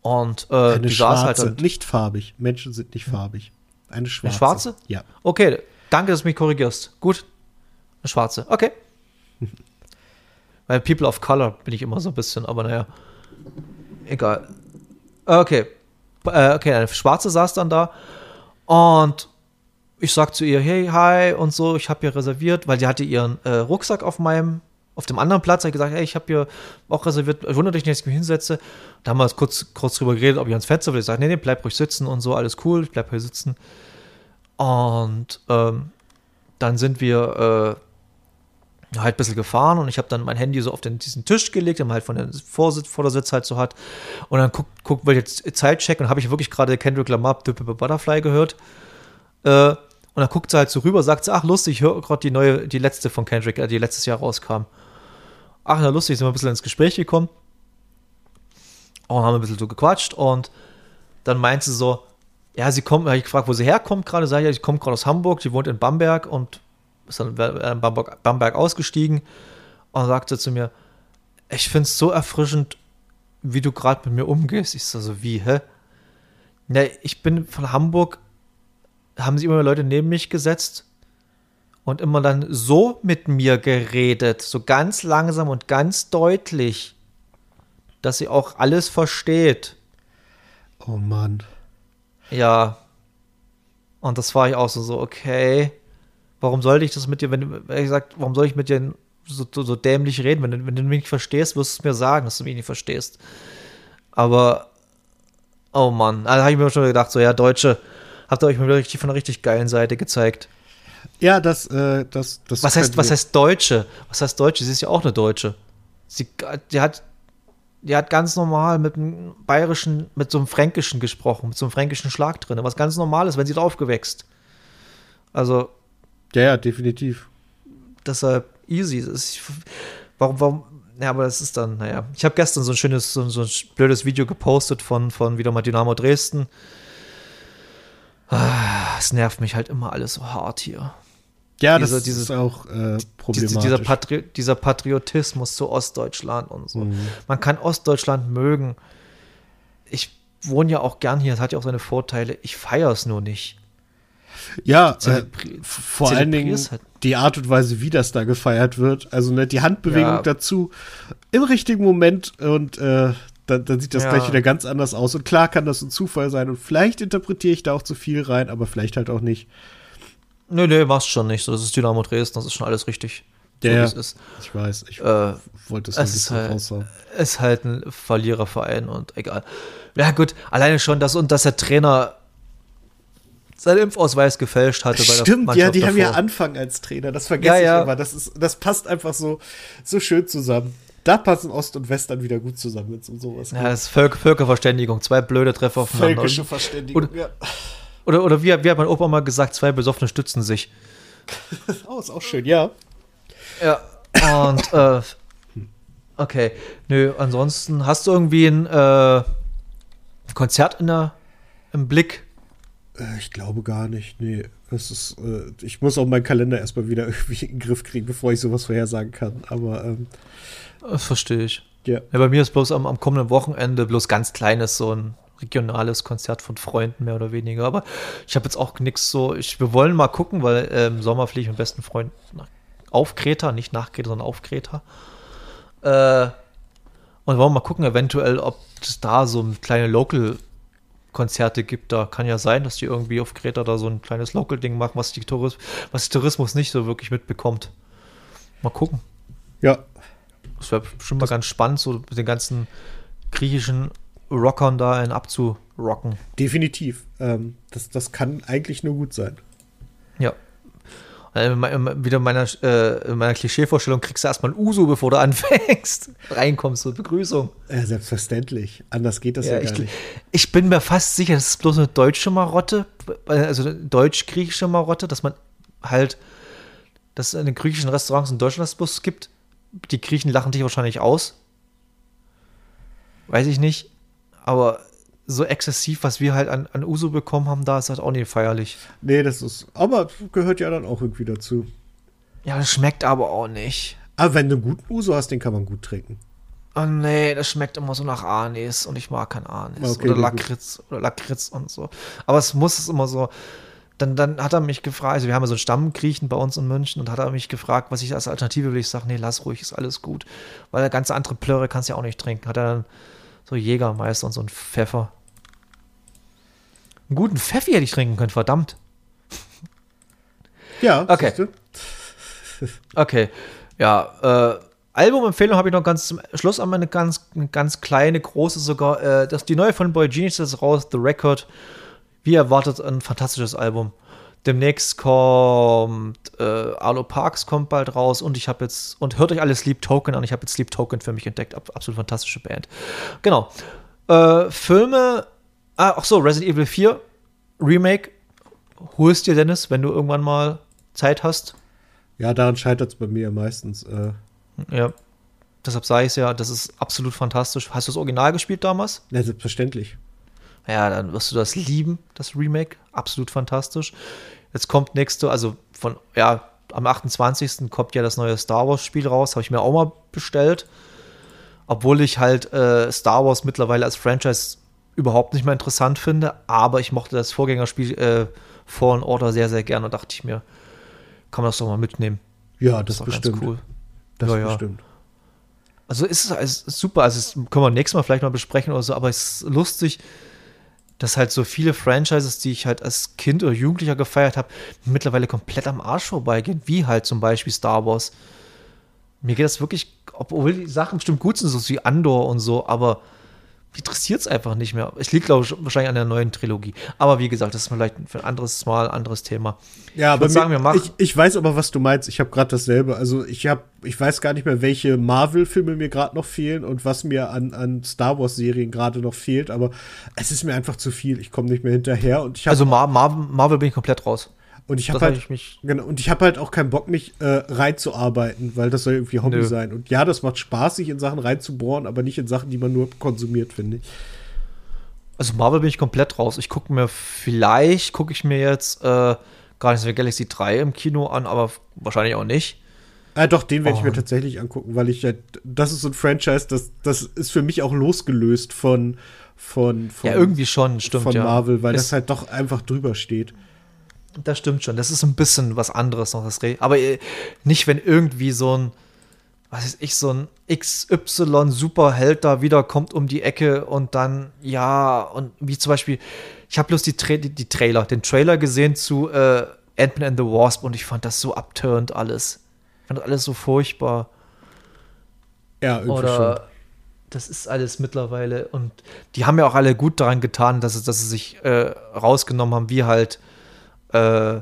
Und äh, eine die schwarze, saß halt nicht farbig. Menschen sind nicht farbig. Eine schwarze. Eine schwarze? Ja. Okay, danke, dass du mich korrigierst. Gut. Eine schwarze. Okay. Weil People of Color bin ich immer so ein bisschen, aber naja. Egal. Okay. Äh, okay, eine schwarze saß dann da. Und ich sag zu ihr, hey, hi und so, ich habe hier reserviert, weil die hatte ihren äh, Rucksack auf meinem auf dem anderen Platz ich gesagt, hey, ich habe hier auch reserviert, wundert dich nicht, dass ich mich hinsetze. Da haben wir kurz, kurz drüber geredet, ob ich ans Fenster will. Ich sage, nee, nee, bleib ruhig sitzen und so, alles cool, ich bleib hier sitzen. Und ähm, dann sind wir äh, halt ein bisschen gefahren und ich habe dann mein Handy so auf den, diesen Tisch gelegt, den man halt von der Vorsitz, Vordersitz halt so hat. Und dann guck, guck weil jetzt Zeit checken und habe ich wirklich gerade Kendrick Lamar Butterfly gehört. Äh, und dann guckt sie halt so rüber, sagt sie, ach lustig, ich höre gerade die neue, die letzte von Kendrick, äh, die letztes Jahr rauskam ach, na lustig, sind wir ein bisschen ins Gespräch gekommen. Und haben ein bisschen so gequatscht und dann meint sie so, ja, sie kommt, habe ich gefragt, wo sie herkommt gerade, sage ich, sie kommt gerade aus Hamburg, sie wohnt in Bamberg und ist dann in Bamberg, Bamberg ausgestiegen und sagte zu mir, ich finde es so erfrischend, wie du gerade mit mir umgehst. Ich so, so wie, hä? Ne, ich bin von Hamburg, haben sie immer Leute neben mich gesetzt und immer dann so mit mir geredet, so ganz langsam und ganz deutlich, dass sie auch alles versteht. Oh Mann. Ja. Und das war ich auch so, so okay, warum sollte ich das mit dir, wenn du, ich gesagt, warum soll ich mit dir so, so, dämlich reden? Wenn du, wenn du mich nicht verstehst, wirst du es mir sagen, dass du mich nicht verstehst. Aber, oh Mann, da habe ich mir schon gedacht, so, ja, Deutsche, habt ihr euch mal richtig von einer richtig geilen Seite gezeigt. Ja, das, äh, das, das. Was heißt, was heißt Deutsche? Was heißt Deutsche? Sie ist ja auch eine Deutsche. Sie, die hat die hat ganz normal mit einem bayerischen, mit so einem fränkischen gesprochen, mit so einem fränkischen Schlag drin, was ganz normal ist, wenn sie drauf gewächst. Also. Ja, ja, definitiv. Deshalb easy. Ist, warum, warum, ja, aber das ist dann, naja. Ich habe gestern so ein schönes, so, so, ein blödes Video gepostet von, von wieder mal Dynamo Dresden. Ah, es nervt mich halt immer alles so hart hier. Ja, diese, das dieses, ist auch äh, problematisch. Dieser, Patri dieser, Patriotismus zu Ostdeutschland und so. Mhm. Man kann Ostdeutschland mögen. Ich wohne ja auch gern hier, es hat ja auch seine Vorteile. Ich feiere es nur nicht. Ja, äh, vor allen Dingen halt. die Art und Weise, wie das da gefeiert wird. Also ne, die Handbewegung ja. dazu im richtigen Moment und äh, dann, dann, sieht das ja. gleich wieder ganz anders aus. Und klar kann das ein Zufall sein und vielleicht interpretiere ich da auch zu viel rein, aber vielleicht halt auch nicht. Nee, nee, machst schon nicht. So, das ist Dynamo Dresden, das ist schon alles richtig. Der, so, ist. Ich weiß, ich äh, wollte es, es ist halt, raushauen. ist halt ein Verliererverein und egal. Ja, gut, alleine schon das und dass der Trainer seinen Impfausweis gefälscht hatte. Stimmt, ja, die davor. haben ja Anfang als Trainer. Das vergesse ja, ja. ich immer. Das, ist, das passt einfach so, so schön zusammen. Da passen Ost und West dann wieder gut zusammen, wenn es um sowas geht. Ja, das ist Völker, Völkerverständigung. Zwei blöde Treffer aufeinander. Völkische Verständigung, oder, ja. Oder, oder wie, wie hat mein Opa mal gesagt, zwei Besoffene stützen sich. oh, ist auch schön, ja. Ja, und, äh, okay. Nö, ansonsten, hast du irgendwie ein äh, Konzert in der, im Blick? Äh, ich glaube gar nicht, nee. Es ist, äh, ich muss auch meinen Kalender erstmal wieder irgendwie in den Griff kriegen, bevor ich sowas vorhersagen kann. Aber ähm, das verstehe ich. Ja. ja. Bei mir ist bloß am, am kommenden Wochenende bloß ganz kleines, so ein regionales Konzert von Freunden mehr oder weniger. Aber ich habe jetzt auch nichts so. Ich, wir wollen mal gucken, weil äh, im Sommer fliege ich mit besten Freunden auf Kreta, nicht nach Kreta, sondern auf Kreta. Äh, und wollen mal gucken, eventuell, ob es da so kleine Local Konzerte gibt. Da kann ja sein, dass die irgendwie auf Kreta da so ein kleines Local-Ding machen, was die, Touris was Tourismus nicht so wirklich mitbekommt. Mal gucken. Ja. Das wäre schon mal ganz spannend, so mit den ganzen griechischen Rockern da einen abzurocken. Definitiv. Ähm, das, das kann eigentlich nur gut sein. Ja. Äh, wieder in meiner, äh, in meiner Klischeevorstellung kriegst du erstmal ein Uso, bevor du anfängst. Reinkommst, so Begrüßung. Ja, selbstverständlich. Anders geht das ja, ja gar ich, nicht. Ich bin mir fast sicher, das ist bloß eine deutsche Marotte, also eine deutsch-griechische Marotte, dass man halt, dass es in den griechischen Restaurants in Deutschland das bloß gibt. Die Griechen lachen dich wahrscheinlich aus. Weiß ich nicht. Aber so exzessiv, was wir halt an, an Uso bekommen haben, da ist halt auch nicht feierlich. Nee, das ist, aber gehört ja dann auch irgendwie dazu. Ja, das schmeckt aber auch nicht. Aber wenn du einen guten Uso hast, den kann man gut trinken. Oh nee, das schmeckt immer so nach Anis und ich mag kein Anis. Okay, oder Lakritz oder Lakritz und so. Aber es muss es immer so. Dann, dann hat er mich gefragt, also wir haben ja so einen Stammgriechen bei uns in München und hat er mich gefragt, was ich als Alternative will. Ich sage, nee, lass ruhig, ist alles gut. Weil der ganze andere Plöre kannst du ja auch nicht trinken. Hat er dann so Jägermeister und so ein Pfeffer. Einen guten Pfeffi hätte ich trinken können, verdammt. Ja, okay. okay. Ja, äh, Albumempfehlung habe ich noch ganz zum Schluss einmal eine ganz, eine ganz kleine, große sogar. Äh, das, die neue von Boy Genius ist raus, The Record. Wie erwartet, ein fantastisches Album. Demnächst kommt äh, Arlo Parks kommt bald raus und ich habe jetzt und hört euch alle Sleep Token an. Ich habe jetzt Sleep Token für mich entdeckt. Absolut fantastische Band. Genau. Äh, Filme. Ah, ach so, Resident Evil 4 Remake. Holst dir, Dennis, wenn du irgendwann mal Zeit hast. Ja, daran scheitert es bei mir meistens. Äh. Ja. Deshalb sage ich es ja, das ist absolut fantastisch. Hast du das Original gespielt damals? Ja, selbstverständlich. Ja, dann wirst du das lieben, das Remake. Absolut fantastisch. Jetzt kommt nächste, also von, ja, am 28. kommt ja das neue Star Wars-Spiel raus. Habe ich mir auch mal bestellt. Obwohl ich halt äh, Star Wars mittlerweile als Franchise überhaupt nicht mehr interessant finde. Aber ich mochte das Vorgängerspiel äh, Fallen Order sehr, sehr gerne und dachte ich mir, kann man das doch mal mitnehmen. Ja, das, das ist bestimmt. cool. Das ja, bestimmt. Ja. Also ist es ist super. Also das können wir nächstes Mal vielleicht mal besprechen oder so, aber es ist lustig dass halt so viele Franchises, die ich halt als Kind oder Jugendlicher gefeiert habe, mittlerweile komplett am Arsch vorbeigehen, wie halt zum Beispiel Star Wars. Mir geht das wirklich, obwohl die Sachen bestimmt gut sind, so wie Andor und so, aber interessiert es einfach nicht mehr. Es liegt, glaube ich, wahrscheinlich an der neuen Trilogie. Aber wie gesagt, das ist vielleicht für ein anderes Mal, anderes Thema. Ja, aber sagen, wir machen. Ich, ich, weiß aber, was du meinst. Ich habe gerade dasselbe. Also ich habe, ich weiß gar nicht mehr, welche Marvel-Filme mir gerade noch fehlen und was mir an, an Star Wars-Serien gerade noch fehlt. Aber es ist mir einfach zu viel. Ich komme nicht mehr hinterher. Und ich also Mar Mar Marvel bin ich komplett raus. Und ich habe halt, hab ich genau, und ich habe halt auch keinen Bock, mich äh, reinzuarbeiten, weil das soll irgendwie Hobby Nö. sein. Und ja, das macht Spaß, sich in Sachen reinzubohren, aber nicht in Sachen, die man nur konsumiert, finde ich. Also Marvel bin ich komplett raus. Ich gucke mir vielleicht, gucke ich mir jetzt äh, Guardians of Galaxy 3 im Kino an, aber wahrscheinlich auch nicht. Ah, doch, den werde oh. ich mir oh. tatsächlich angucken, weil ich halt, das ist so ein Franchise, das, das ist für mich auch losgelöst von, von, von ja, irgendwie schon, stimmt, von Marvel, weil es, das halt doch einfach drüber steht. Das stimmt schon. Das ist ein bisschen was anderes noch, das Reh. Aber äh, nicht, wenn irgendwie so ein, was weiß ich, so ein XY-Superheld da wiederkommt um die Ecke und dann, ja, und wie zum Beispiel, ich habe bloß die, Tra die, die, Trailer, den Trailer gesehen zu äh, Ant-Man and the Wasp und ich fand das so abturnt alles. Ich fand das alles so furchtbar. Ja, irgendwie Oder, schon. Das ist alles mittlerweile. Und die haben ja auch alle gut daran getan, dass, es, dass sie sich äh, rausgenommen haben, wie halt äh,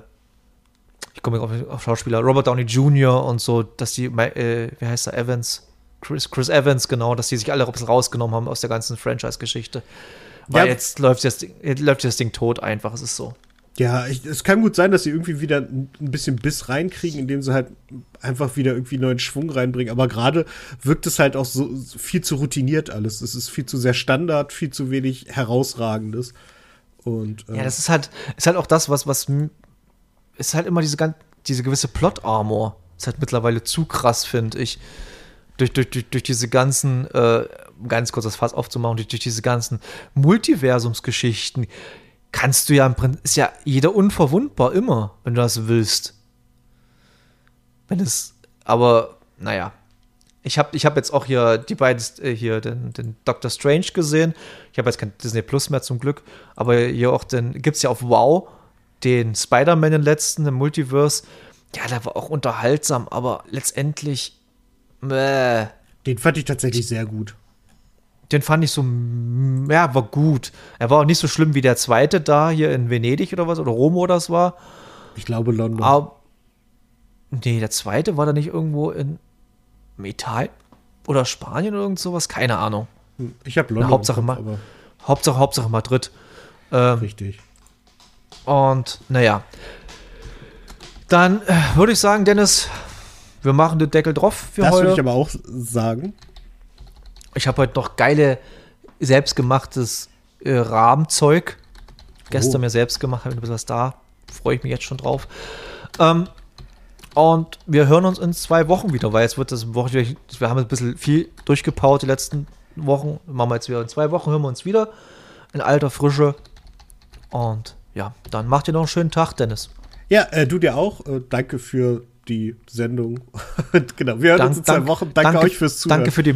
ich komme auf, auf, Schauspieler, Robert Downey Jr. und so, dass die, äh, wie heißt er, Evans, Chris, Chris Evans, genau, dass die sich alle rausgenommen haben aus der ganzen Franchise-Geschichte. Weil ja. jetzt läuft das, jetzt läuft das Ding tot einfach, es ist so. Ja, ich, es kann gut sein, dass sie irgendwie wieder ein bisschen Biss reinkriegen, indem sie halt einfach wieder irgendwie neuen Schwung reinbringen. Aber gerade wirkt es halt auch so viel zu routiniert alles. Es ist viel zu sehr Standard, viel zu wenig Herausragendes. Und, äh, ja, das ist halt, ist halt auch das, was, was ist halt immer diese, diese gewisse Plot-Armor. Ist halt mittlerweile zu krass, finde ich. Durch, durch, durch, durch diese ganzen, äh, ganz kurz das Fass aufzumachen, durch, durch diese ganzen Multiversumsgeschichten kannst du ja im Prinzip, ist ja jeder unverwundbar immer, wenn du das willst. Wenn es, aber naja, ich habe ich hab jetzt auch hier die beiden, äh, hier den, den Doctor Strange gesehen. Ich habe jetzt kein Disney Plus mehr zum Glück, aber hier auch den, gibt es ja auf Wow den Spider-Man den letzten im Multiverse. Ja, der war auch unterhaltsam, aber letztendlich. Mäh. Den fand ich tatsächlich sehr gut. Den fand ich so, ja, war gut. Er war auch nicht so schlimm wie der zweite da hier in Venedig oder was, oder Rom oder das war. Ich glaube London. Aber, nee, der zweite war da nicht irgendwo in Italien oder Spanien oder irgend sowas, keine Ahnung. Hm, ich habe London. Na, Hauptsache, Ma Hauptsache, Hauptsache Madrid. Ähm, Richtig. Und naja. Dann äh, würde ich sagen, Dennis, wir machen den Deckel drauf für das heute. Das würde ich aber auch sagen. Ich habe heute noch geile, selbstgemachtes äh, Rahmenzeug. Gestern oh. mir selbst gemacht, habe ein bisschen was da. Freue ich mich jetzt schon drauf. Ähm, und wir hören uns in zwei Wochen wieder, weil jetzt wird das Woche, wir haben ein bisschen viel durchgepaut die letzten Wochen. Machen wir jetzt wieder in zwei Wochen, hören wir uns wieder. In alter Frische. Und ja, dann macht ihr noch einen schönen Tag, Dennis. Ja, äh, du dir auch. Äh, danke für die Sendung. genau, wir hören Dank, uns in zwei dank, Wochen. Danke, danke, euch fürs Zuhören. Danke für die,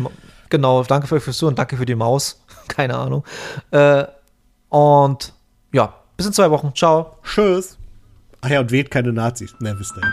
genau, danke für fürs Zuhören, danke für die Maus. Keine Ahnung. Äh, und ja, bis in zwei Wochen. Ciao. Tschüss. Ach ja, und wählt keine Nazis. Ne, bis dahin.